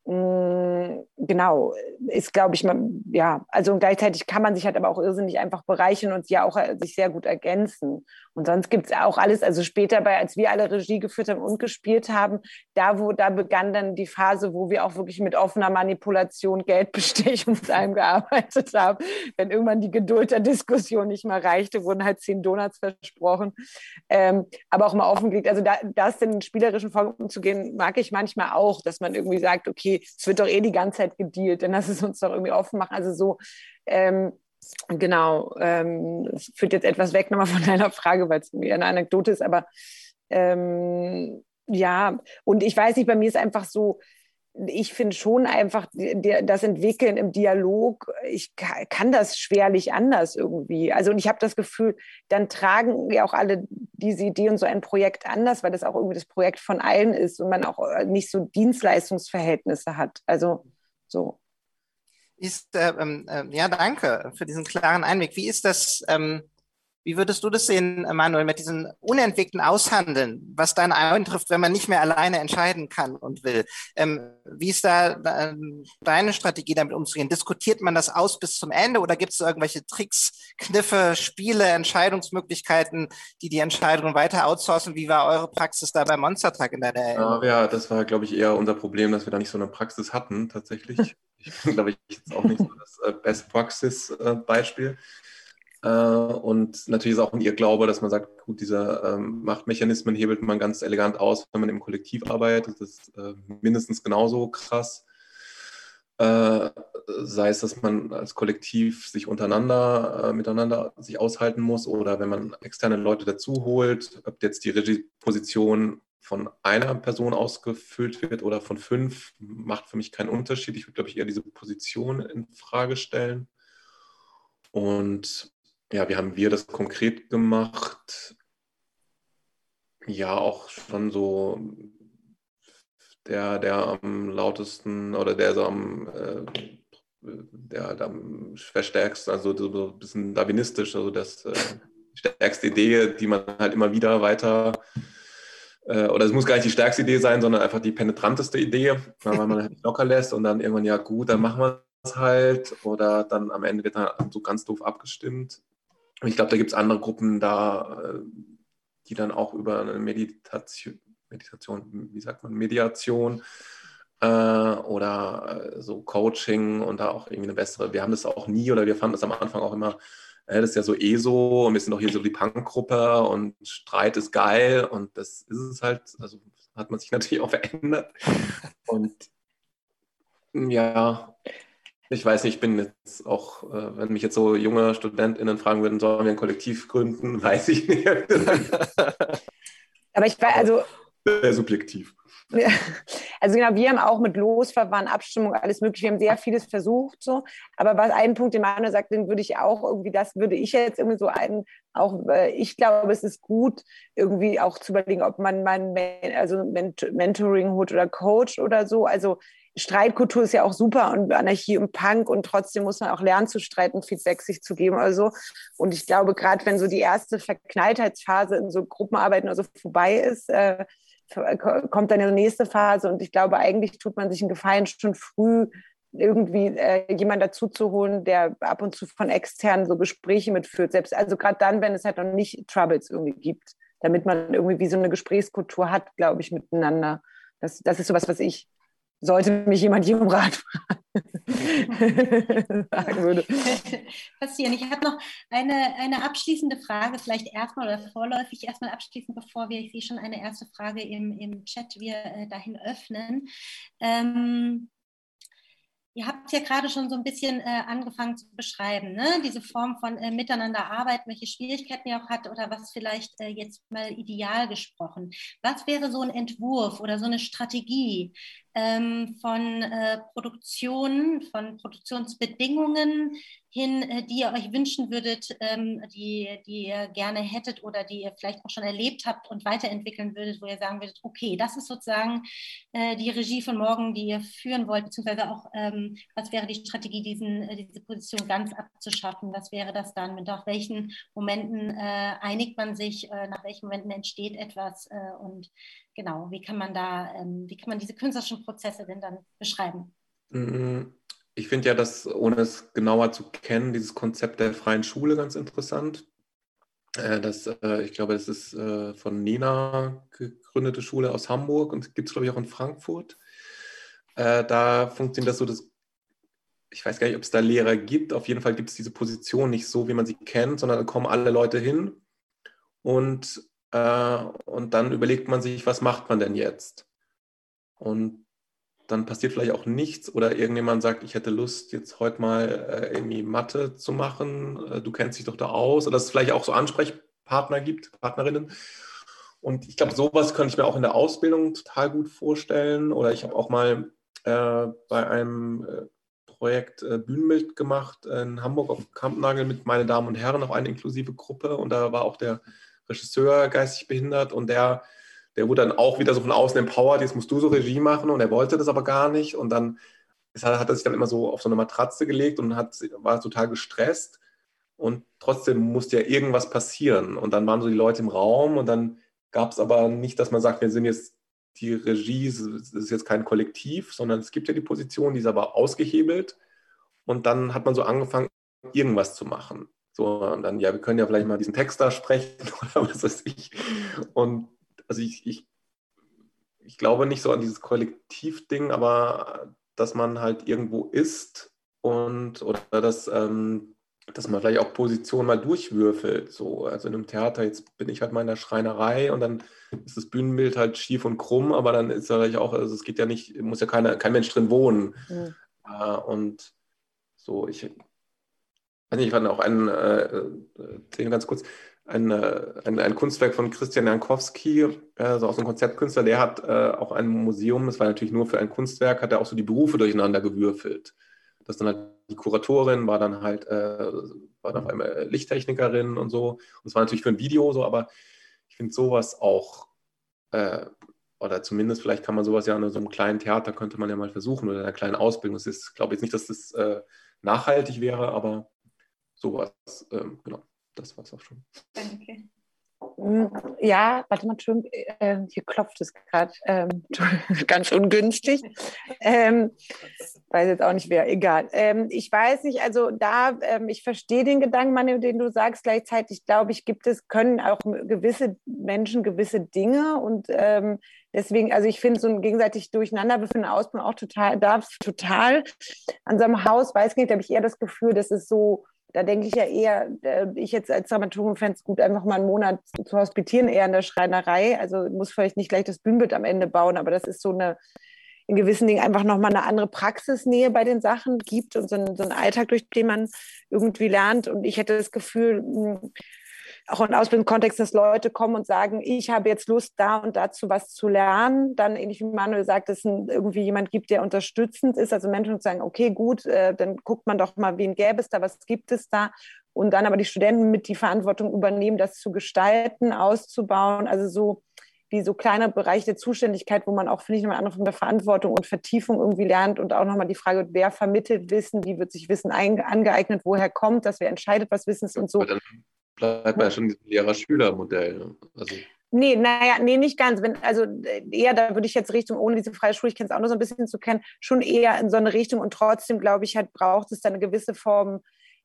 Mm, genau, ist, glaube ich, man, ja, also gleichzeitig kann man sich halt aber auch irrsinnig einfach bereichern und ja auch äh, sich sehr gut ergänzen. Und sonst gibt es auch alles, also später bei, als wir alle Regie geführt haben und gespielt haben, da wo, da begann dann die Phase, wo wir auch wirklich mit offener Manipulation, Geldbestechung mit einem gearbeitet haben. Wenn irgendwann die Geduld der Diskussion nicht mehr reichte, wurden halt zehn Donuts versprochen. Ähm, aber auch mal offengelegt. Also da, das in den spielerischen Formen umzugehen, mag ich manchmal auch, dass man irgendwie sagt, okay, es wird doch eh die ganze Zeit gedealt, denn das ist uns doch irgendwie offen machen. Also so, ähm, genau, ähm, das führt jetzt etwas weg nochmal von deiner Frage, weil es mir eine Anekdote ist, aber ähm, ja, und ich weiß nicht, bei mir ist einfach so, ich finde schon einfach das Entwickeln im Dialog, ich kann das schwerlich anders irgendwie. Also und ich habe das Gefühl, dann tragen ja auch alle diese Idee und so ein Projekt anders, weil das auch irgendwie das Projekt von allen ist und man auch äh, nicht so Dienstleistungsverhältnisse hat. Also so. Ist, äh, äh, ja, danke für diesen klaren Einblick. Wie ist das? Ähm wie würdest du das sehen, Manuel, mit diesen unentwickelten Aushandeln, was dann eintrifft, wenn man nicht mehr alleine entscheiden kann und will? Ähm, wie ist da äh, deine Strategie, damit umzugehen? Diskutiert man das aus bis zum Ende oder gibt es irgendwelche Tricks, Kniffe, Spiele, Entscheidungsmöglichkeiten, die die Entscheidungen weiter outsourcen? Wie war eure Praxis da bei Monster Truck in deiner Erinnerung? Ja, das war, glaube ich, eher unser Problem, dass wir da nicht so eine Praxis hatten, tatsächlich. Ich bin, glaube ich, jetzt auch nicht so das äh, Best Praxis-Beispiel. Äh, äh, und natürlich ist auch ihr Glaube, dass man sagt, gut, diese ähm, Machtmechanismen hebelt man ganz elegant aus, wenn man im Kollektiv arbeitet. Das ist mindestens genauso krass. Sei es, dass man als Kollektiv sich untereinander, miteinander sich aushalten muss oder wenn man externe Leute dazu holt, ob jetzt die Regieposition von einer Person ausgefüllt wird oder von fünf, macht für mich keinen Unterschied. Ich würde, glaube ich, eher diese Position in Frage stellen. Und ja, wie haben wir das konkret gemacht? Ja, auch schon so der, der am lautesten oder der so am, äh, der, der am verstärksten, also so ein bisschen darwinistisch, also das äh, stärkste Idee, die man halt immer wieder weiter äh, oder es muss gar nicht die stärkste Idee sein, sondern einfach die penetranteste Idee, weil man halt locker lässt und dann irgendwann, ja gut, dann machen wir es halt oder dann am Ende wird dann so ganz doof abgestimmt. Und ich glaube, da gibt es andere Gruppen da, äh, die dann auch über eine Meditation, Meditation wie sagt man, Mediation äh, oder äh, so Coaching und da auch irgendwie eine bessere, wir haben das auch nie oder wir fanden das am Anfang auch immer, das ist ja so eh so und wir sind doch hier so die Punkgruppe und Streit ist geil und das ist es halt, also hat man sich natürlich auch verändert und ja, ich weiß nicht, ich bin jetzt auch, äh, wenn mich jetzt so junge StudentInnen fragen würden, sollen wir ein Kollektiv gründen, weiß ich nicht. Aber ich war also. Sehr subjektiv. Also genau, wir haben auch mit Losverfahren, Abstimmung, alles mögliche, wir haben sehr vieles versucht so. Aber was ein Punkt, den Manuel sagt, den würde ich auch irgendwie, das würde ich jetzt irgendwie so ein, auch ich glaube, es ist gut, irgendwie auch zu überlegen, ob man man also Mentoring holt oder Coach oder so. Also Streitkultur ist ja auch super und Anarchie und Punk und trotzdem muss man auch lernen zu streiten, Feedback sich zu geben oder so. Und ich glaube, gerade wenn so die erste Verknalltheitsphase in so Gruppenarbeiten oder so vorbei ist, äh, kommt dann die nächste Phase und ich glaube, eigentlich tut man sich einen Gefallen schon früh irgendwie äh, jemand dazu zu holen, der ab und zu von externen so Gespräche mitführt. Selbst also gerade dann, wenn es halt noch nicht Troubles irgendwie gibt, damit man irgendwie wie so eine Gesprächskultur hat, glaube ich, miteinander. Das, das ist sowas, was ich sollte mich jemand hier um Rat sagen würde. Passieren. Ich habe noch eine, eine abschließende Frage, vielleicht erstmal oder vorläufig erstmal abschließend, bevor wir, ich sehe schon eine erste Frage im, im Chat, wir äh, dahin öffnen. Ähm, Ihr habt ja gerade schon so ein bisschen äh, angefangen zu beschreiben, ne? diese Form von äh, Miteinander arbeiten, welche Schwierigkeiten ihr auch hat oder was vielleicht äh, jetzt mal ideal gesprochen. Was wäre so ein Entwurf oder so eine Strategie, ähm, von äh, Produktion, von Produktionsbedingungen hin, äh, die ihr euch wünschen würdet, ähm, die, die ihr gerne hättet oder die ihr vielleicht auch schon erlebt habt und weiterentwickeln würdet, wo ihr sagen würdet, okay, das ist sozusagen äh, die Regie von morgen, die ihr führen wollt, beziehungsweise auch, ähm, was wäre die Strategie, diesen, äh, diese Position ganz abzuschaffen? Was wäre das dann? Nach welchen Momenten einigt man sich, nach welchen Momenten entsteht etwas und genau, wie kann man da, ähm, wie kann man diese künstlerischen Prozesse denn dann beschreiben? Mhm. Ich finde ja das, ohne es genauer zu kennen, dieses Konzept der freien Schule ganz interessant. Äh, das, äh, ich glaube, das ist äh, von Nina gegründete Schule aus Hamburg und gibt es, glaube ich, auch in Frankfurt. Da funktioniert das so, dass ich weiß gar nicht, ob es da Lehrer gibt. Auf jeden Fall gibt es diese Position nicht so, wie man sie kennt, sondern da kommen alle Leute hin und, und dann überlegt man sich, was macht man denn jetzt? Und dann passiert vielleicht auch nichts oder irgendjemand sagt, ich hätte Lust, jetzt heute mal äh, irgendwie Mathe zu machen, äh, du kennst dich doch da aus, oder dass es vielleicht auch so Ansprechpartner gibt, Partnerinnen. Und ich glaube, sowas könnte ich mir auch in der Ausbildung total gut vorstellen. Oder ich habe auch mal äh, bei einem äh, Projekt äh, Bühnenbild gemacht in Hamburg auf Kampnagel mit Meine Damen und Herren, auch eine inklusive Gruppe. Und da war auch der Regisseur geistig behindert und der der wurde dann auch wieder so von außen empowered, jetzt musst du so Regie machen und er wollte das aber gar nicht und dann hat er sich dann immer so auf so eine Matratze gelegt und hat, war total gestresst und trotzdem musste ja irgendwas passieren und dann waren so die Leute im Raum und dann gab es aber nicht, dass man sagt, wir sind jetzt die Regie, es ist jetzt kein Kollektiv, sondern es gibt ja die Position, die ist aber ausgehebelt und dann hat man so angefangen, irgendwas zu machen. So, und dann, ja, wir können ja vielleicht mal diesen Text da sprechen oder was weiß ich. Und also ich, ich, ich glaube nicht so an dieses Kollektivding, aber dass man halt irgendwo ist und oder dass, ähm, dass man vielleicht auch Positionen mal durchwürfelt. So, also in einem Theater, jetzt bin ich halt mal in der Schreinerei und dann ist das Bühnenbild halt schief und krumm, aber dann ist ja auch, also es geht ja nicht, muss ja keine, kein Mensch drin wohnen. Mhm. Äh, und so, ich, also ich fand auch einen, äh, äh, ganz kurz, ein, ein, ein, Kunstwerk von Christian Jankowski, also auch so ein Konzeptkünstler, der hat äh, auch ein Museum, das war natürlich nur für ein Kunstwerk, hat er auch so die Berufe durcheinander gewürfelt. Das dann halt die Kuratorin war dann halt, äh, war dann auf einmal Lichttechnikerin und so. Und es war natürlich für ein Video so, aber ich finde sowas auch, äh, oder zumindest vielleicht kann man sowas ja in so einem kleinen Theater, könnte man ja mal versuchen oder in einer kleinen Ausbildung. Es ist, glaube ich, jetzt nicht, dass das äh, nachhaltig wäre, aber sowas, ähm, genau das war es auch schon. Danke. Mm, ja, warte mal, Entschuldigung, äh, hier klopft es gerade. Ähm, ganz ungünstig. Ähm, weiß jetzt auch nicht wer, egal. Ähm, ich weiß nicht, also da, ähm, ich verstehe den Gedanken, Manu, den du sagst, gleichzeitig glaube ich, gibt es, können auch gewisse Menschen gewisse Dinge und ähm, deswegen, also ich finde so ein gegenseitig durcheinander befinden Ausbildung auch total, darf total. An so einem Haus, weiß ich nicht, da habe ich eher das Gefühl, das ist so, da denke ich ja eher, äh, ich jetzt als Dramaturgin fände es gut, einfach mal einen Monat zu hospitieren, eher in der Schreinerei. Also muss vielleicht nicht gleich das Bühnenbild am Ende bauen, aber das ist so eine, in gewissen Dingen einfach nochmal eine andere Praxisnähe bei den Sachen gibt und so ein, so ein Alltag, durch den man irgendwie lernt. Und ich hätte das Gefühl, hm, auch in Ausbildungskontext, dass Leute kommen und sagen, ich habe jetzt Lust, da und dazu was zu lernen. Dann, ähnlich wie Manuel sagt, es irgendwie jemand gibt, der unterstützend ist. Also Menschen sagen, okay, gut, äh, dann guckt man doch mal, wen gäbe es da, was gibt es da. Und dann aber die Studenten mit die Verantwortung übernehmen, das zu gestalten, auszubauen. Also so wie so kleine Bereiche der Zuständigkeit, wo man auch, finde ich, nochmal andere von der Verantwortung und Vertiefung irgendwie lernt und auch nochmal die Frage, wer vermittelt Wissen, wie wird sich Wissen angeeignet, woher kommt das, wer entscheidet, was Wissen ist und so bleibt man ja schon diesem Lehrer-Schüler-Modell. Ne? Also. Nee, naja, nee, nicht ganz. Wenn, also eher, da würde ich jetzt Richtung, ohne diese freie Schule, ich kenne es auch nur so ein bisschen zu kennen, schon eher in so eine Richtung und trotzdem, glaube ich, halt braucht es da eine gewisse Form,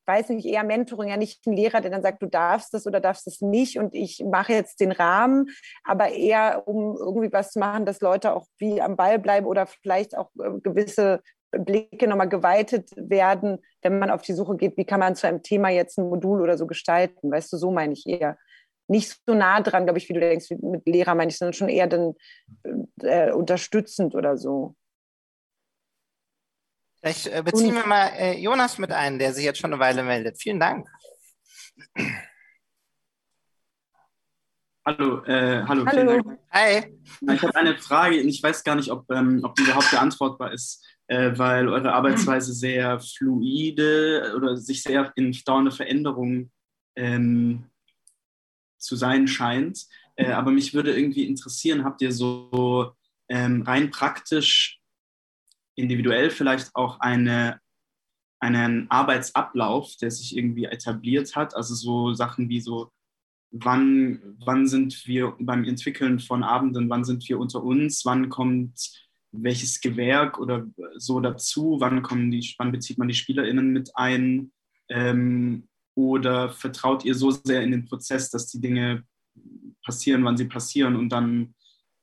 weiß nicht, eher Mentoring, ja nicht ein Lehrer, der dann sagt, du darfst das oder darfst es nicht und ich mache jetzt den Rahmen, aber eher, um irgendwie was zu machen, dass Leute auch wie am Ball bleiben oder vielleicht auch äh, gewisse Blicke nochmal geweitet werden, wenn man auf die Suche geht, wie kann man zu einem Thema jetzt ein Modul oder so gestalten. Weißt du, so meine ich eher. Nicht so nah dran, glaube ich, wie du denkst, mit Lehrer meine ich, sondern schon eher dann äh, unterstützend oder so. Vielleicht äh, beziehen wir mal äh, Jonas mit ein, der sich jetzt schon eine Weile meldet. Vielen Dank. Hallo, äh, hallo, hallo. Hi. Ich habe eine Frage und ich weiß gar nicht, ob, ähm, ob die überhaupt beantwortbar ist äh, weil eure Arbeitsweise sehr fluide oder sich sehr in dauernde Veränderung ähm, zu sein scheint. Äh, aber mich würde irgendwie interessieren, habt ihr so ähm, rein praktisch, individuell vielleicht auch eine, einen Arbeitsablauf, der sich irgendwie etabliert hat? Also so Sachen wie so, wann, wann sind wir beim Entwickeln von Abenden, wann sind wir unter uns, wann kommt welches Gewerk oder so dazu, wann, kommen die, wann bezieht man die SpielerInnen mit ein ähm, Oder vertraut ihr so sehr in den Prozess, dass die Dinge passieren, wann sie passieren und dann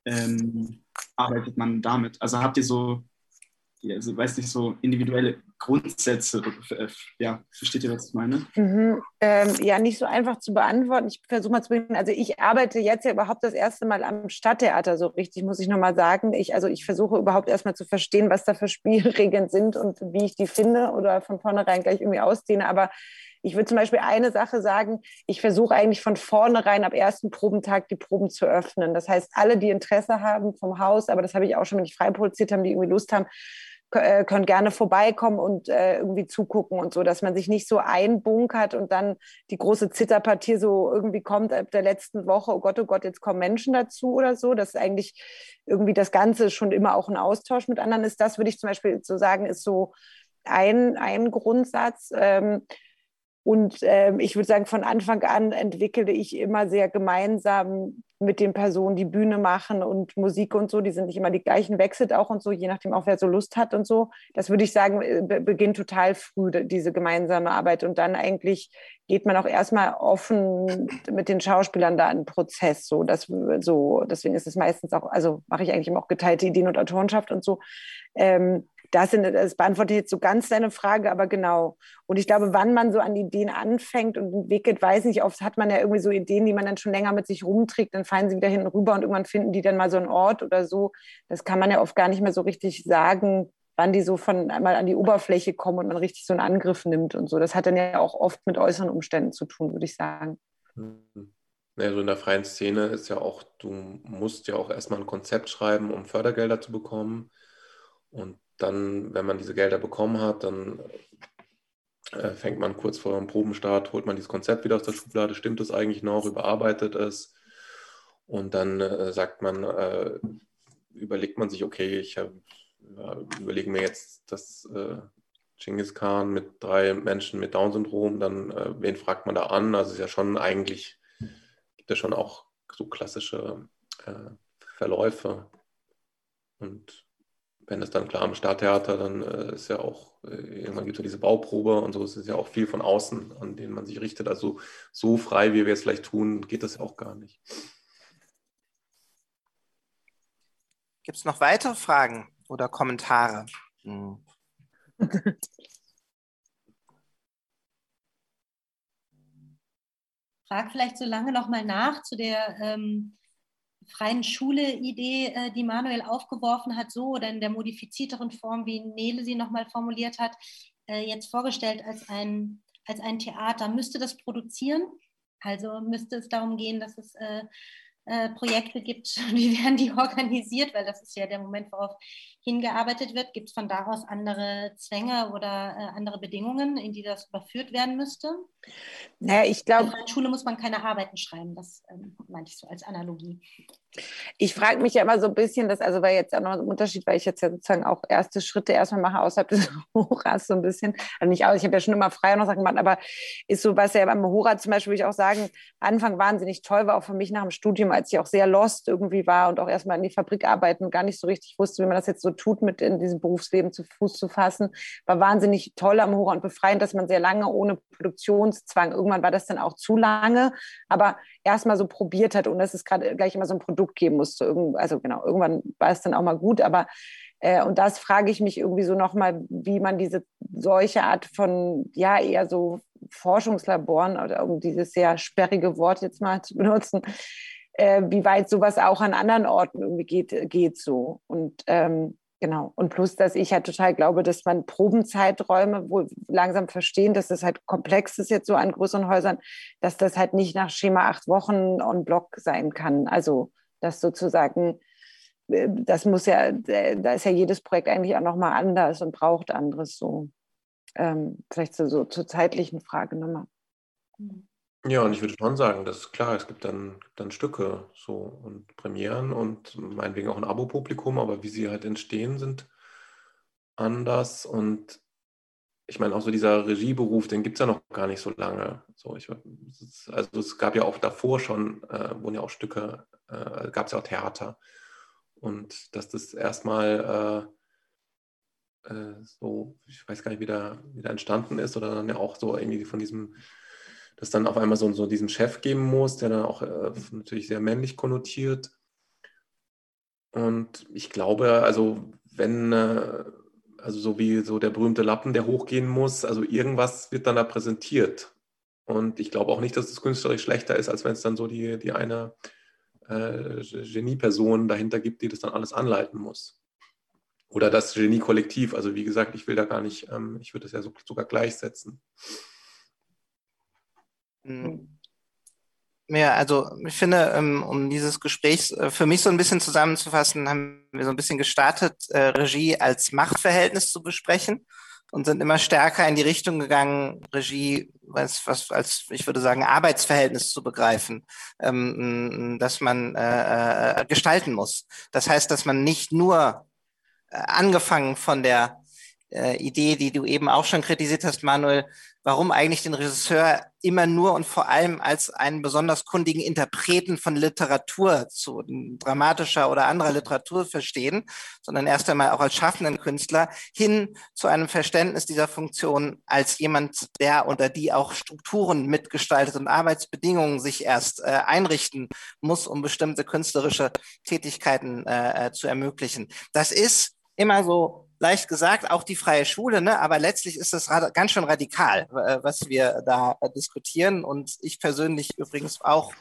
ähm, arbeitet man damit? Also habt ihr so, also weiß nicht, so individuelle Grundsätze? Äh, ja, versteht ihr, was ich meine? Mhm, ähm, ja, nicht so einfach zu beantworten. Ich versuche mal zu beginnen. Also ich arbeite jetzt ja überhaupt das erste Mal am Stadttheater so richtig, muss ich nochmal sagen. Ich, also ich versuche überhaupt erstmal zu verstehen, was da für Spielregeln sind und wie ich die finde oder von vornherein gleich irgendwie ausdehne. Aber ich würde zum Beispiel eine Sache sagen, ich versuche eigentlich von vornherein ab ersten Probentag die Proben zu öffnen. Das heißt, alle, die Interesse haben vom Haus, aber das habe ich auch schon, wenn ich frei produziert habe, die irgendwie Lust haben, können gerne vorbeikommen und äh, irgendwie zugucken und so, dass man sich nicht so einbunkert und dann die große Zitterpartie so irgendwie kommt ab der letzten Woche, oh Gott, oh Gott, jetzt kommen Menschen dazu oder so, dass eigentlich irgendwie das Ganze schon immer auch ein Austausch mit anderen ist. Das würde ich zum Beispiel so sagen, ist so ein, ein Grundsatz. Ähm, und ähm, ich würde sagen, von Anfang an entwickelte ich immer sehr gemeinsam mit den Personen, die Bühne machen und Musik und so. Die sind nicht immer die gleichen, wechselt auch und so, je nachdem auch, wer so Lust hat und so. Das würde ich sagen, äh, beginnt total früh, diese gemeinsame Arbeit. Und dann eigentlich geht man auch erstmal offen mit den Schauspielern da einen Prozess. So, das, so, deswegen ist es meistens auch, also mache ich eigentlich immer auch geteilte Ideen und Autorenschaft und so. Ähm, das, sind, das beantwortet jetzt so ganz deine Frage, aber genau. Und ich glaube, wann man so an Ideen anfängt und entwickelt, weiß nicht, oft hat man ja irgendwie so Ideen, die man dann schon länger mit sich rumträgt, dann fallen sie wieder hinten rüber und irgendwann finden die dann mal so einen Ort oder so. Das kann man ja oft gar nicht mehr so richtig sagen, wann die so von einmal an die Oberfläche kommen und man richtig so einen Angriff nimmt und so. Das hat dann ja auch oft mit äußeren Umständen zu tun, würde ich sagen. Ja, so in der freien Szene ist ja auch, du musst ja auch erstmal ein Konzept schreiben, um Fördergelder zu bekommen. Und dann, wenn man diese Gelder bekommen hat, dann äh, fängt man kurz vor dem Probenstart, holt man dieses Konzept wieder aus der Schublade, stimmt es eigentlich noch, überarbeitet es? Und dann äh, sagt man, äh, überlegt man sich, okay, ich hab, überlege mir jetzt das äh, Genghis Khan mit drei Menschen mit Down-Syndrom, dann äh, wen fragt man da an? Also es ist ja schon eigentlich, gibt es schon auch so klassische äh, Verläufe. Und wenn es dann klar am Stadttheater, dann äh, ist ja auch, äh, irgendwann gibt es ja diese Bauprobe und so, es ist ja auch viel von außen, an denen man sich richtet. Also so frei, wie wir es vielleicht tun, geht das ja auch gar nicht. Gibt es noch weitere Fragen oder Kommentare? Hm. Frag vielleicht so lange noch mal nach zu der ähm, freien Schule-Idee, äh, die Manuel aufgeworfen hat, so oder in der modifizierteren Form, wie Nele sie nochmal formuliert hat, äh, jetzt vorgestellt als ein, als ein Theater, müsste das produzieren? Also müsste es darum gehen, dass es äh, äh, Projekte gibt, wie werden die organisiert, weil das ist ja der Moment, worauf hingearbeitet wird. Gibt es von daraus andere Zwänge oder äh, andere Bedingungen, in die das überführt werden müsste? Naja, ich glaube. Also in der Schule muss man keine Arbeiten schreiben, das ähm, meinte ich so als Analogie. Ich frage mich ja immer so ein bisschen, das also war jetzt auch noch ein Unterschied, weil ich jetzt ja sozusagen auch erste Schritte erstmal mache außerhalb des Horas so ein bisschen. Also nicht aus, ich habe ja schon immer freier noch Sachen gemacht, aber ist so, was ja beim Hora zum Beispiel, würde ich auch sagen, Anfang wahnsinnig toll war, auch für mich nach dem Studium, als ich auch sehr lost irgendwie war und auch erstmal in die Fabrik arbeiten und gar nicht so richtig wusste, wie man das jetzt so tut, mit in diesem Berufsleben zu Fuß zu fassen, war wahnsinnig toll am Hora und befreiend, dass man sehr lange ohne Produktionszwang, irgendwann war das dann auch zu lange, aber erstmal so probiert hat und dass es gerade gleich immer so ein Produkt geben musste. Also genau, irgendwann war es dann auch mal gut, aber äh, und das frage ich mich irgendwie so nochmal, wie man diese solche Art von, ja, eher so Forschungslaboren oder um dieses sehr sperrige Wort jetzt mal zu benutzen, äh, wie weit sowas auch an anderen Orten irgendwie geht, geht so. Und ähm, Genau. Und plus, dass ich halt total glaube, dass man Probenzeiträume wohl langsam verstehen, dass das halt komplex ist jetzt so an größeren Häusern, dass das halt nicht nach Schema acht Wochen on Block sein kann. Also, dass sozusagen, äh, das muss ja, äh, da ist ja jedes Projekt eigentlich auch nochmal anders und braucht anderes so. Ähm, vielleicht so, so zur zeitlichen Frage nochmal. Mhm. Ja, und ich würde schon sagen, das ist klar, es gibt dann, dann Stücke so und Premieren und meinetwegen auch ein Abo-Publikum, aber wie sie halt entstehen, sind anders. Und ich meine, auch so dieser Regieberuf, den gibt es ja noch gar nicht so lange. So, ich, also es gab ja auch davor schon, äh, wurden ja auch Stücke, äh, gab es ja auch Theater. Und dass das erstmal äh, äh, so, ich weiß gar nicht, wie da, wie da entstanden ist, oder dann ja auch so irgendwie von diesem dass dann auf einmal so, so diesen Chef geben muss, der dann auch äh, natürlich sehr männlich konnotiert. Und ich glaube, also wenn, äh, also so wie so der berühmte Lappen, der hochgehen muss, also irgendwas wird dann da präsentiert. Und ich glaube auch nicht, dass es künstlerisch schlechter ist, als wenn es dann so die, die eine äh, Genie-Person dahinter gibt, die das dann alles anleiten muss. Oder das Genie-Kollektiv. Also wie gesagt, ich will da gar nicht, ähm, ich würde das ja so, sogar gleichsetzen. Hm. Ja, also ich finde, ähm, um dieses Gespräch äh, für mich so ein bisschen zusammenzufassen, haben wir so ein bisschen gestartet, äh, Regie als Machtverhältnis zu besprechen und sind immer stärker in die Richtung gegangen, Regie was, was als, ich würde sagen, Arbeitsverhältnis zu begreifen, ähm, dass man äh, gestalten muss. Das heißt, dass man nicht nur angefangen von der Idee, die du eben auch schon kritisiert hast, Manuel, warum eigentlich den Regisseur immer nur und vor allem als einen besonders kundigen Interpreten von Literatur zu dramatischer oder anderer Literatur verstehen, sondern erst einmal auch als schaffenden Künstler hin zu einem Verständnis dieser Funktion als jemand, der oder die auch Strukturen mitgestaltet und Arbeitsbedingungen sich erst äh, einrichten muss, um bestimmte künstlerische Tätigkeiten äh, äh zu ermöglichen. Das ist immer so leicht gesagt, auch die freie Schule, ne? aber letztlich ist das ganz schön radikal, äh, was wir da äh, diskutieren und ich persönlich übrigens auch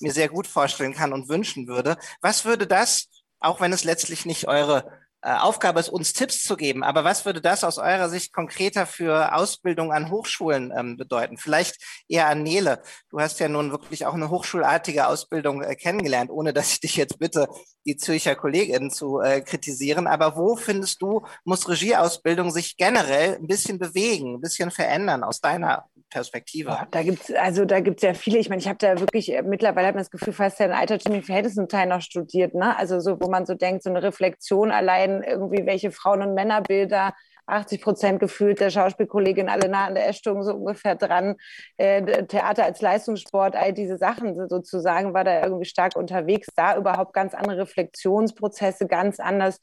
mir sehr gut vorstellen kann und wünschen würde. Was würde das, auch wenn es letztlich nicht eure Aufgabe ist, uns Tipps zu geben. Aber was würde das aus eurer Sicht konkreter für Ausbildung an Hochschulen ähm, bedeuten? Vielleicht eher an Nele. Du hast ja nun wirklich auch eine hochschulartige Ausbildung äh, kennengelernt, ohne dass ich dich jetzt bitte, die Zürcher Kollegin zu äh, kritisieren. Aber wo findest du, muss Regieausbildung sich generell ein bisschen bewegen, ein bisschen verändern aus deiner Perspektive? Oh, da gibt es also da gibt's ja viele. Ich meine, ich habe da wirklich, äh, mittlerweile hat man das Gefühl, fast ja in altertümlichen Verhältnissen Teil noch studiert. Ne? Also so, wo man so denkt, so eine Reflexion allein irgendwie welche Frauen- und Männerbilder 80 Prozent gefühlt der Schauspielkollegin alle nah an der Essstörung so ungefähr dran. Äh, Theater als Leistungssport, all diese Sachen sozusagen war da irgendwie stark unterwegs. Da überhaupt ganz andere Reflexionsprozesse, ganz anders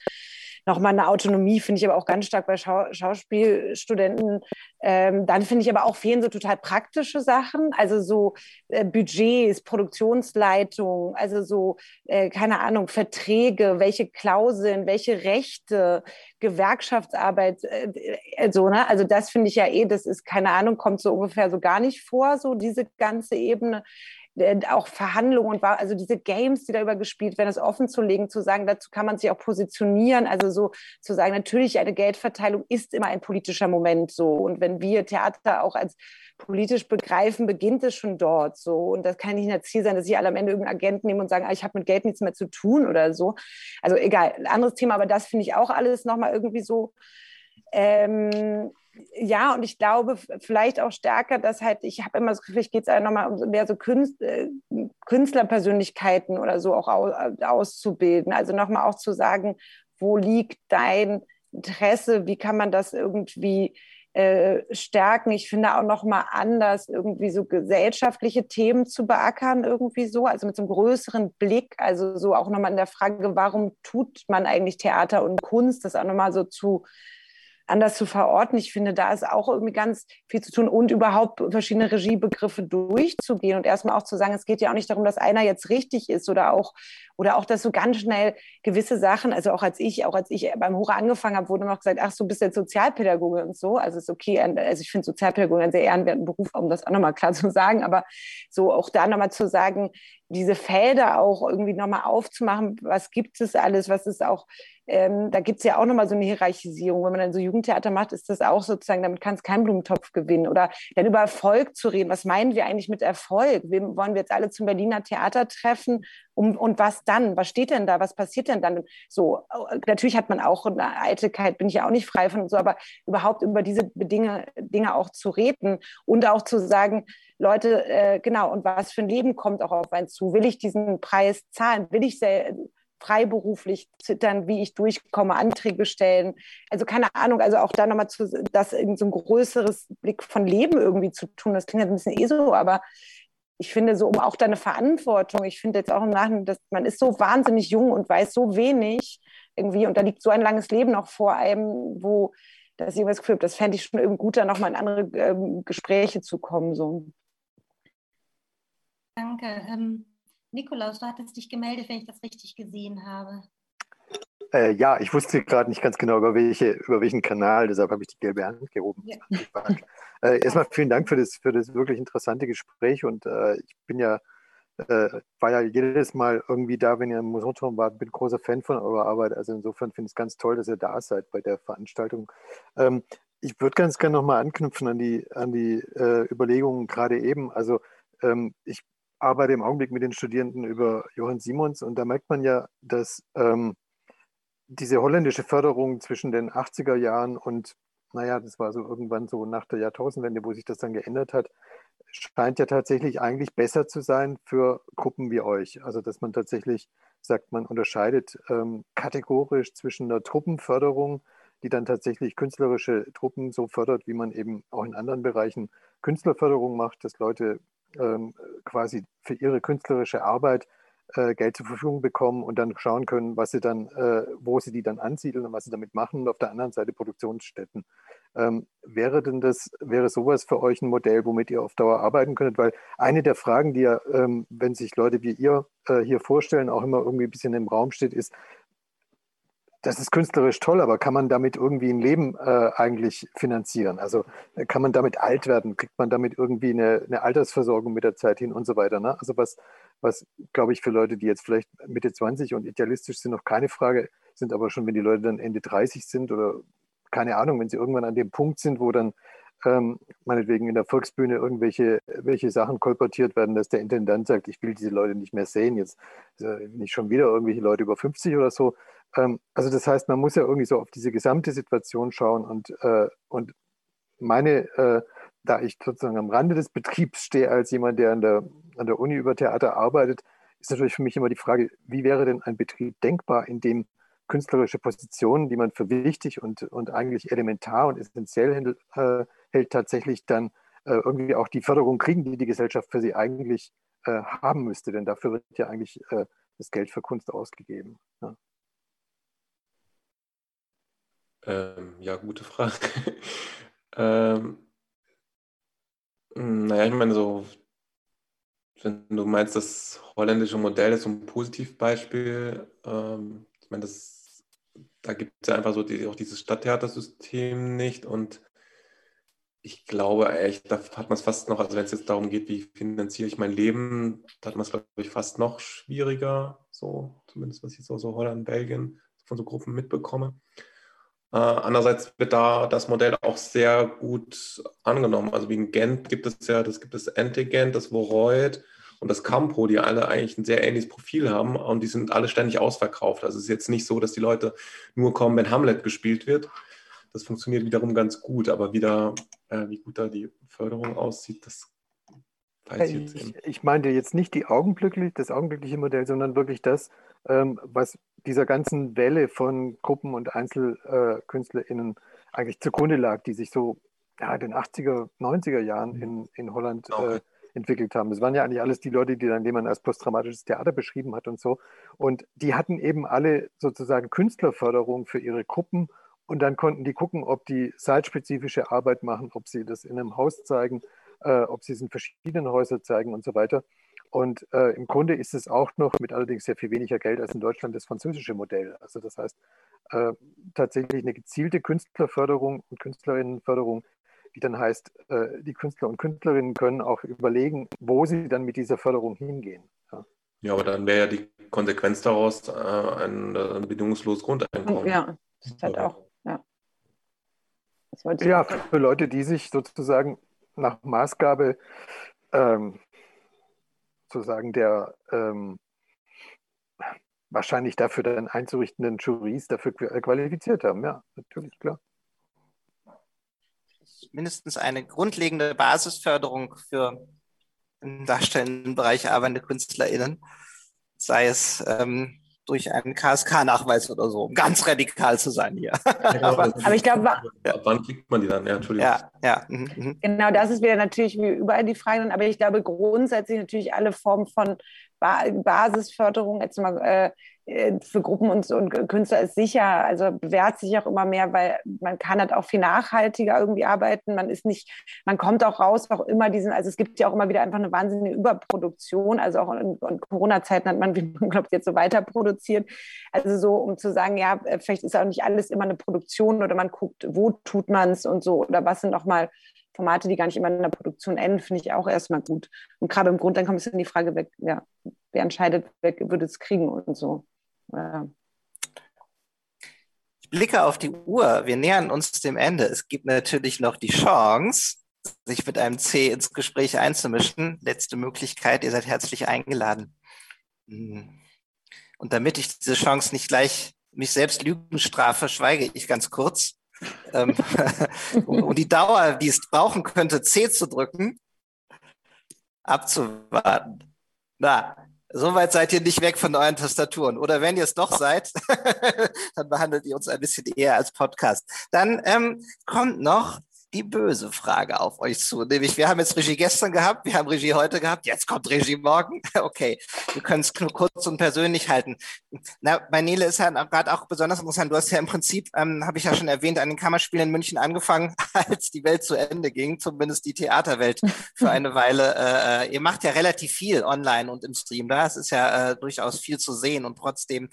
nochmal eine Autonomie, finde ich aber auch ganz stark bei Schau Schauspielstudenten. Ähm, dann finde ich aber auch fehlen so total praktische Sachen, also so äh, Budgets, Produktionsleitung, also so, äh, keine Ahnung, Verträge, welche Klauseln, welche Rechte, Gewerkschaftsarbeit, äh, also, ne? also das finde ich ja eh, das ist, keine Ahnung, kommt so ungefähr so gar nicht vor, so diese ganze Ebene. Äh, auch Verhandlungen und also diese Games, die darüber gespielt werden, das offen zu legen, zu sagen, dazu kann man sich auch positionieren, also so zu sagen, natürlich eine Geldverteilung ist immer ein politischer Moment so. Und wenn wir Theater auch als politisch begreifen, beginnt es schon dort so. Und das kann nicht das Ziel sein, dass ich alle am Ende irgendeinen Agenten nehmen und sagen, ah, ich habe mit Geld nichts mehr zu tun oder so. Also egal, anderes Thema, aber das finde ich auch alles nochmal irgendwie so ähm, ja, und ich glaube vielleicht auch stärker, dass halt, ich habe immer das Gefühl, ich geht es nochmal um mehr so äh, Künstlerpersönlichkeiten oder so auch auszubilden. Also nochmal auch zu sagen, wo liegt dein Interesse, wie kann man das irgendwie äh, stärken. Ich finde auch nochmal anders, irgendwie so gesellschaftliche Themen zu beackern, irgendwie so, also mit so einem größeren Blick, also so auch nochmal in der Frage, warum tut man eigentlich Theater und Kunst, das auch nochmal so zu anders zu verorten. Ich finde, da ist auch irgendwie ganz viel zu tun und überhaupt verschiedene Regiebegriffe durchzugehen und erstmal auch zu sagen, es geht ja auch nicht darum, dass einer jetzt richtig ist oder auch, oder auch, dass so ganz schnell gewisse Sachen, also auch als ich, auch als ich beim Hora angefangen habe, wurde noch gesagt, ach, du bist jetzt Sozialpädagoge und so. Also ist okay, also ich finde Sozialpädagoge einen sehr ehrenwerten Beruf, um das auch nochmal klar zu sagen, aber so auch da nochmal zu sagen, diese Felder auch irgendwie nochmal aufzumachen, was gibt es alles, was ist auch ähm, da gibt es ja auch nochmal so eine Hierarchisierung. Wenn man dann so Jugendtheater macht, ist das auch sozusagen, damit kann es kein Blumentopf gewinnen. Oder dann über Erfolg zu reden. Was meinen wir eigentlich mit Erfolg? Wem wollen wir jetzt alle zum Berliner Theater treffen? Um, und was dann? Was steht denn da? Was passiert denn dann? So, natürlich hat man auch eine Eitelkeit, bin ich ja auch nicht frei von so, aber überhaupt über diese Dinge, Dinge auch zu reden und auch zu sagen, Leute, äh, genau, und was für ein Leben kommt auch auf einen zu? Will ich diesen Preis zahlen? Will ich sehr, freiberuflich zittern, wie ich durchkomme, Anträge stellen. Also keine Ahnung, also auch da nochmal zu, das in so ein größeres Blick von Leben irgendwie zu tun. Das klingt jetzt ein bisschen eh so, aber ich finde so um auch deine Verantwortung. Ich finde jetzt auch im Nachhinein, dass man ist so wahnsinnig jung und weiß so wenig irgendwie und da liegt so ein langes Leben noch vor einem, wo das ich das Gefühl habe, das fände ich schon irgendwie gut, da nochmal in andere ähm, Gespräche zu kommen. So. Danke. Ähm, Nikolaus, du hattest dich gemeldet, wenn ich das richtig gesehen habe. Äh, ja, ich wusste gerade nicht ganz genau, über, welche, über welchen Kanal, deshalb habe ich die gelbe Hand gehoben. Ja. Äh, erstmal vielen Dank für das, für das wirklich interessante Gespräch und äh, ich bin ja, äh, war ja jedes Mal irgendwie da, wenn ihr im Museumturm wart, bin großer Fan von eurer Arbeit. Also insofern finde ich es ganz toll, dass ihr da seid bei der Veranstaltung. Ähm, ich würde ganz gerne nochmal anknüpfen an die, an die äh, Überlegungen gerade eben. Also ähm, ich arbeite im Augenblick mit den Studierenden über Johann Simons und da merkt man ja, dass ähm, diese holländische Förderung zwischen den 80er Jahren und, naja, das war so irgendwann so nach der Jahrtausendwende, wo sich das dann geändert hat, scheint ja tatsächlich eigentlich besser zu sein für Gruppen wie euch. Also, dass man tatsächlich sagt, man unterscheidet ähm, kategorisch zwischen einer Truppenförderung, die dann tatsächlich künstlerische Truppen so fördert, wie man eben auch in anderen Bereichen Künstlerförderung macht, dass Leute quasi für ihre künstlerische Arbeit äh, Geld zur Verfügung bekommen und dann schauen können, was sie dann, äh, wo sie die dann ansiedeln und was sie damit machen und auf der anderen Seite Produktionsstätten. Ähm, wäre denn das, wäre sowas für euch ein Modell, womit ihr auf Dauer arbeiten könntet? Weil eine der Fragen, die ja, ähm, wenn sich Leute wie ihr äh, hier vorstellen, auch immer irgendwie ein bisschen im Raum steht, ist, das ist künstlerisch toll, aber kann man damit irgendwie ein Leben äh, eigentlich finanzieren? Also äh, kann man damit alt werden? Kriegt man damit irgendwie eine, eine Altersversorgung mit der Zeit hin und so weiter? Ne? Also was, was glaube ich für Leute, die jetzt vielleicht Mitte 20 und idealistisch sind, noch keine Frage sind, aber schon wenn die Leute dann Ende 30 sind oder keine Ahnung, wenn sie irgendwann an dem Punkt sind, wo dann ähm, meinetwegen in der Volksbühne irgendwelche welche Sachen kolportiert werden, dass der Intendant sagt, ich will diese Leute nicht mehr sehen, jetzt äh, nicht schon wieder irgendwelche Leute über 50 oder so, ähm, also das heißt, man muss ja irgendwie so auf diese gesamte Situation schauen und, äh, und meine, äh, da ich sozusagen am Rande des Betriebs stehe als jemand, der an der, an der Uni über Theater arbeitet, ist natürlich für mich immer die Frage, wie wäre denn ein Betrieb denkbar, in dem künstlerische Positionen, die man für wichtig und, und eigentlich elementar und essentiell hält, äh, hält tatsächlich dann äh, irgendwie auch die Förderung kriegen, die die Gesellschaft für sie eigentlich äh, haben müsste. Denn dafür wird ja eigentlich äh, das Geld für Kunst ausgegeben. Ja. Ähm, ja, gute Frage. ähm, hm, naja, ich meine, so, wenn du meinst, das holländische Modell ist so ein Positivbeispiel, ähm, ich meine, das, da gibt es ja einfach so die, auch dieses Stadttheatersystem nicht und ich glaube echt, da hat man es fast noch, also wenn es jetzt darum geht, wie finanziere ich mein Leben, da hat man es, glaube ich, fast noch schwieriger, so zumindest was ich so, so Holland, Belgien von so Gruppen mitbekomme. Äh, andererseits wird da das Modell auch sehr gut angenommen. Also wie in Gent gibt es ja, das gibt es Antigent, das Voroid und das Campo, die alle eigentlich ein sehr ähnliches Profil haben und die sind alle ständig ausverkauft. Also es ist jetzt nicht so, dass die Leute nur kommen, wenn Hamlet gespielt wird. Das funktioniert wiederum ganz gut, aber wieder, äh, wie gut da die Förderung aussieht, das weiß ich jetzt nicht. Ich, ich meinte jetzt nicht die augenblicklich, das augenblickliche Modell, sondern wirklich das, ähm, was dieser ganzen Welle von Gruppen und EinzelkünstlerInnen eigentlich zugrunde lag, die sich so ja, in den 80er, 90er Jahren mhm. in, in Holland okay. äh, entwickelt haben. Das waren ja eigentlich alles die Leute, die dann, die man als posttraumatisches Theater beschrieben hat und so. Und die hatten eben alle sozusagen Künstlerförderung für ihre Gruppen und dann konnten die gucken, ob die salzspezifische Arbeit machen, ob sie das in einem Haus zeigen, äh, ob sie es in verschiedenen Häusern zeigen und so weiter. Und äh, im Grunde ist es auch noch mit allerdings sehr viel weniger Geld als in Deutschland das französische Modell. Also das heißt äh, tatsächlich eine gezielte Künstlerförderung und Künstlerinnenförderung, die dann heißt, äh, die Künstler und Künstlerinnen können auch überlegen, wo sie dann mit dieser Förderung hingehen. Ja, ja aber dann wäre ja die Konsequenz daraus äh, ein, ein bedingungsloses Grundeinkommen. Ja, das ist halt auch, ja. Ja, für Leute, die sich sozusagen nach Maßgabe ähm, sozusagen der ähm, wahrscheinlich dafür dann einzurichtenden Juries dafür qualifiziert haben. Ja, natürlich, klar. Mindestens eine grundlegende Basisförderung für im darstellenden Bereich arbeitende KünstlerInnen, sei es ähm, durch einen KSK-Nachweis oder so, um ganz radikal zu sein hier. aber, aber, ich glaube, ja. wann kriegt man die dann? Ja, Entschuldigung. Ja, ja. Mhm, mhm. Genau, das ist wieder natürlich wie überall die Frage. Aber ich glaube grundsätzlich natürlich alle Formen von Basisförderung, jetzt mal äh, für Gruppen und, und Künstler ist sicher, also bewährt sich auch immer mehr, weil man kann halt auch viel nachhaltiger irgendwie arbeiten. Man ist nicht, man kommt auch raus, auch immer diesen, also es gibt ja auch immer wieder einfach eine wahnsinnige Überproduktion. Also auch in, in Corona-Zeiten hat man, wie man glaubt, jetzt so weiter produziert. Also so, um zu sagen, ja, äh, vielleicht ist auch nicht alles immer eine Produktion oder man guckt, wo tut man es und so oder was sind auch mal Formate, die gar nicht immer in der Produktion enden, finde ich auch erstmal gut. Und gerade im Grundeinkommen ist dann die Frage ja, wer entscheidet, wer würde es kriegen und so. Ja. Ich blicke auf die Uhr. Wir nähern uns dem Ende. Es gibt natürlich noch die Chance, sich mit einem C ins Gespräch einzumischen. Letzte Möglichkeit, ihr seid herzlich eingeladen. Hm. Und damit ich diese Chance nicht gleich mich selbst lügen strafe, schweige ich ganz kurz. ähm, und die Dauer, die es brauchen könnte, C zu drücken, abzuwarten. Na, Soweit seid ihr nicht weg von euren Tastaturen. Oder wenn ihr es doch seid, dann behandelt ihr uns ein bisschen eher als Podcast. Dann ähm, kommt noch die böse Frage auf euch zu. Nämlich, wir haben jetzt Regie gestern gehabt, wir haben Regie heute gehabt, jetzt kommt Regie morgen. Okay, wir können es nur kurz und persönlich halten. Na, bei Nele ist ja gerade auch besonders interessant. Du hast ja im Prinzip, ähm, habe ich ja schon erwähnt, an den Kammerspielen in München angefangen, als die Welt zu Ende ging, zumindest die Theaterwelt für eine Weile. Äh, äh, ihr macht ja relativ viel online und im Stream. Da es ist ja äh, durchaus viel zu sehen und trotzdem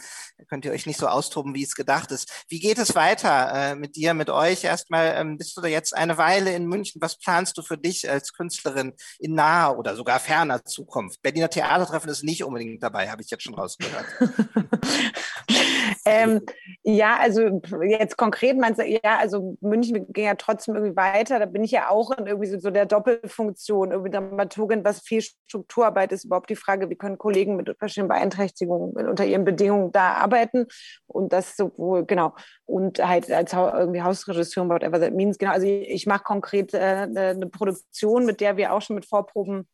könnt ihr euch nicht so austoben, wie es gedacht ist. Wie geht es weiter äh, mit dir, mit euch? Erstmal, ähm, bist du da jetzt ein eine Weile in München. Was planst du für dich als Künstlerin in naher oder sogar ferner Zukunft? Berliner Theatertreffen ist nicht unbedingt dabei, habe ich jetzt schon rausgehört. ähm, ja, also jetzt konkret meinst du, ja, also München ging ja trotzdem irgendwie weiter. Da bin ich ja auch in irgendwie so, so der Doppelfunktion, irgendwie Dramaturgin, was viel Strukturarbeit ist. Überhaupt die Frage, wie können Kollegen mit verschiedenen Beeinträchtigungen unter ihren Bedingungen da arbeiten und das sowohl, genau, und halt als irgendwie Hausregisseur, whatever that means, genau. Also ich mache konkret äh, eine Produktion, mit der wir auch schon mit Vorproben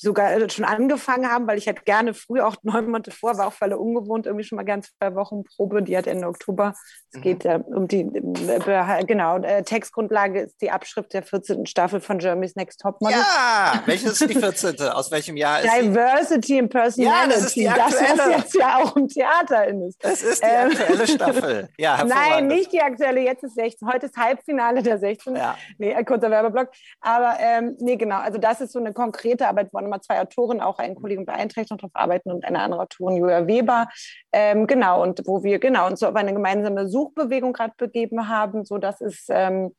sogar äh, schon angefangen haben, weil ich halt gerne früh, auch neun Monate vor, war auch weil er ungewohnt, irgendwie schon mal ganz zwei Wochen Probe, die hat Ende Oktober. Es mhm. geht äh, um die, äh, genau, äh, Textgrundlage ist die Abschrift der 14. Staffel von Germany's Next Topmodel. Ja, welches ist die 14.? Aus welchem Jahr ist Diversity and Personality. Ja, das ist die aktuelle. Das, was jetzt ja auch im Theater ist. Das ist die ähm, aktuelle Staffel. Ja, Nein, nicht die aktuelle, jetzt ist 16. Heute ist Halbfinale der 16. Ja. Nee, kurzer Werbeblock. Aber ähm, nee, genau, also das ist so eine konkrete Arbeit, wo nochmal zwei Autoren, auch ein Kollege mit Beeinträchtigung darauf arbeiten und eine andere Autorin, Julia Weber. Ähm, genau, und wo wir genau uns so auf eine gemeinsame Suchbewegung gerade begeben haben. So, das ist ähm,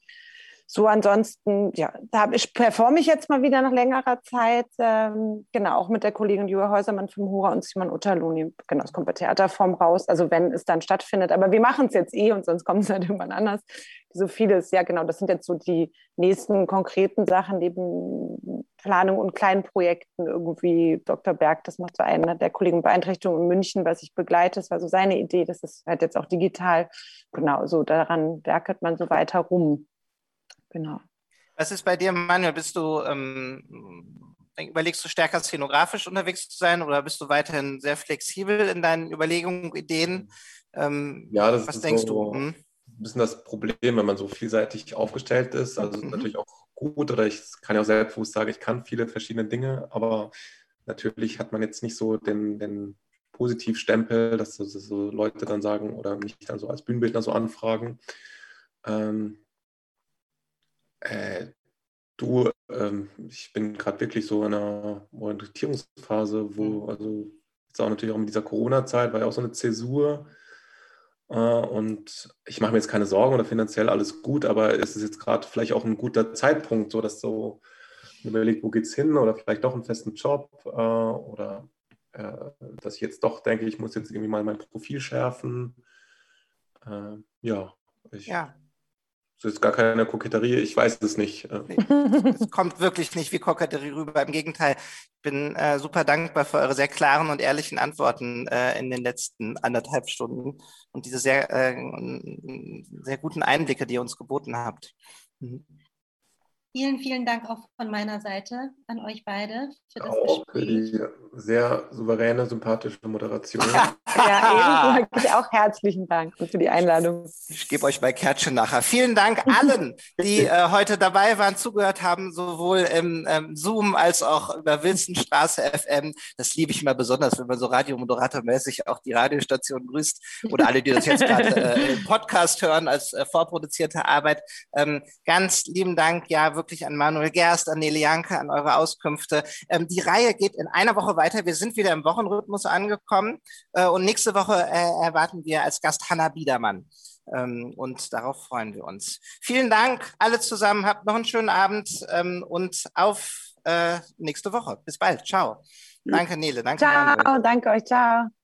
so ansonsten, ja, da ich, performe ich jetzt mal wieder nach längerer Zeit, ähm, genau, auch mit der Kollegin Julia Häusermann vom Hura und Simon Utterluni. Genau, es kommt bei Theaterform raus, also wenn es dann stattfindet. Aber wir machen es jetzt eh und sonst kommt es halt irgendwann anders. So vieles, ja genau, das sind jetzt so die nächsten konkreten Sachen neben Planung und kleinen Projekten. Irgendwie Dr. Berg, das macht so einer der Kollegen Beeinträchtigung in München, was ich begleite. Das war so seine Idee, das ist halt jetzt auch digital. Genau, so daran werkelt man so weiter rum. Genau. Was ist bei dir, Manuel? Bist du, ähm, überlegst du stärker szenografisch unterwegs zu sein oder bist du weiterhin sehr flexibel in deinen Überlegungen, Ideen? Ähm, ja, das was ist denkst so du? Hm? Ein bisschen das Problem, wenn man so vielseitig aufgestellt ist. Also mhm. ist natürlich auch gut oder ich kann ja auch selbstbewusst sagen, ich kann viele verschiedene Dinge, aber natürlich hat man jetzt nicht so den, den Positivstempel, dass so Leute dann sagen oder mich dann so als Bühnenbildner so anfragen. Ähm, äh, du, ähm, ich bin gerade wirklich so in einer Orientierungsphase, wo, mhm. also jetzt auch natürlich auch mit dieser Corona-Zeit, war ja auch so eine Zäsur. Äh, und ich mache mir jetzt keine Sorgen oder finanziell alles gut, aber es ist jetzt gerade vielleicht auch ein guter Zeitpunkt, so dass so überlegt, wo geht's hin oder vielleicht doch einen festen Job äh, oder äh, dass ich jetzt doch denke, ich muss jetzt irgendwie mal mein Profil schärfen. Ja, ich ja. Das ist gar keine Koketterie, ich weiß es nicht. Es kommt wirklich nicht wie Koketterie rüber. Im Gegenteil, ich bin äh, super dankbar für eure sehr klaren und ehrlichen Antworten äh, in den letzten anderthalb Stunden und diese sehr, äh, sehr guten Einblicke, die ihr uns geboten habt. Mhm. Vielen, vielen Dank auch von meiner Seite an euch beide für das auch Gespräch. Für die sehr souveräne, sympathische Moderation. ja, eben wirklich auch herzlichen Dank für die Einladung. Ich gebe euch bei Kärtchen nachher. Vielen Dank allen, die äh, heute dabei waren, zugehört haben, sowohl im ähm, Zoom als auch über Wilsonstraße FM. Das liebe ich immer besonders, wenn man so Radiomoderatormäßig auch die Radiostation grüßt oder alle, die das jetzt gerade äh, im Podcast hören als äh, vorproduzierte Arbeit. Ähm, ganz lieben Dank, ja, wirklich an Manuel Gerst, an Nele Janke, an eure Auskünfte. Ähm, die Reihe geht in einer Woche weiter. Wir sind wieder im Wochenrhythmus angekommen äh, und nächste Woche äh, erwarten wir als Gast Hanna Biedermann. Ähm, und darauf freuen wir uns. Vielen Dank alle zusammen. Habt noch einen schönen Abend ähm, und auf äh, nächste Woche. Bis bald. Ciao. Danke, Nele. Danke, Ciao. Manuel. Danke euch. Ciao.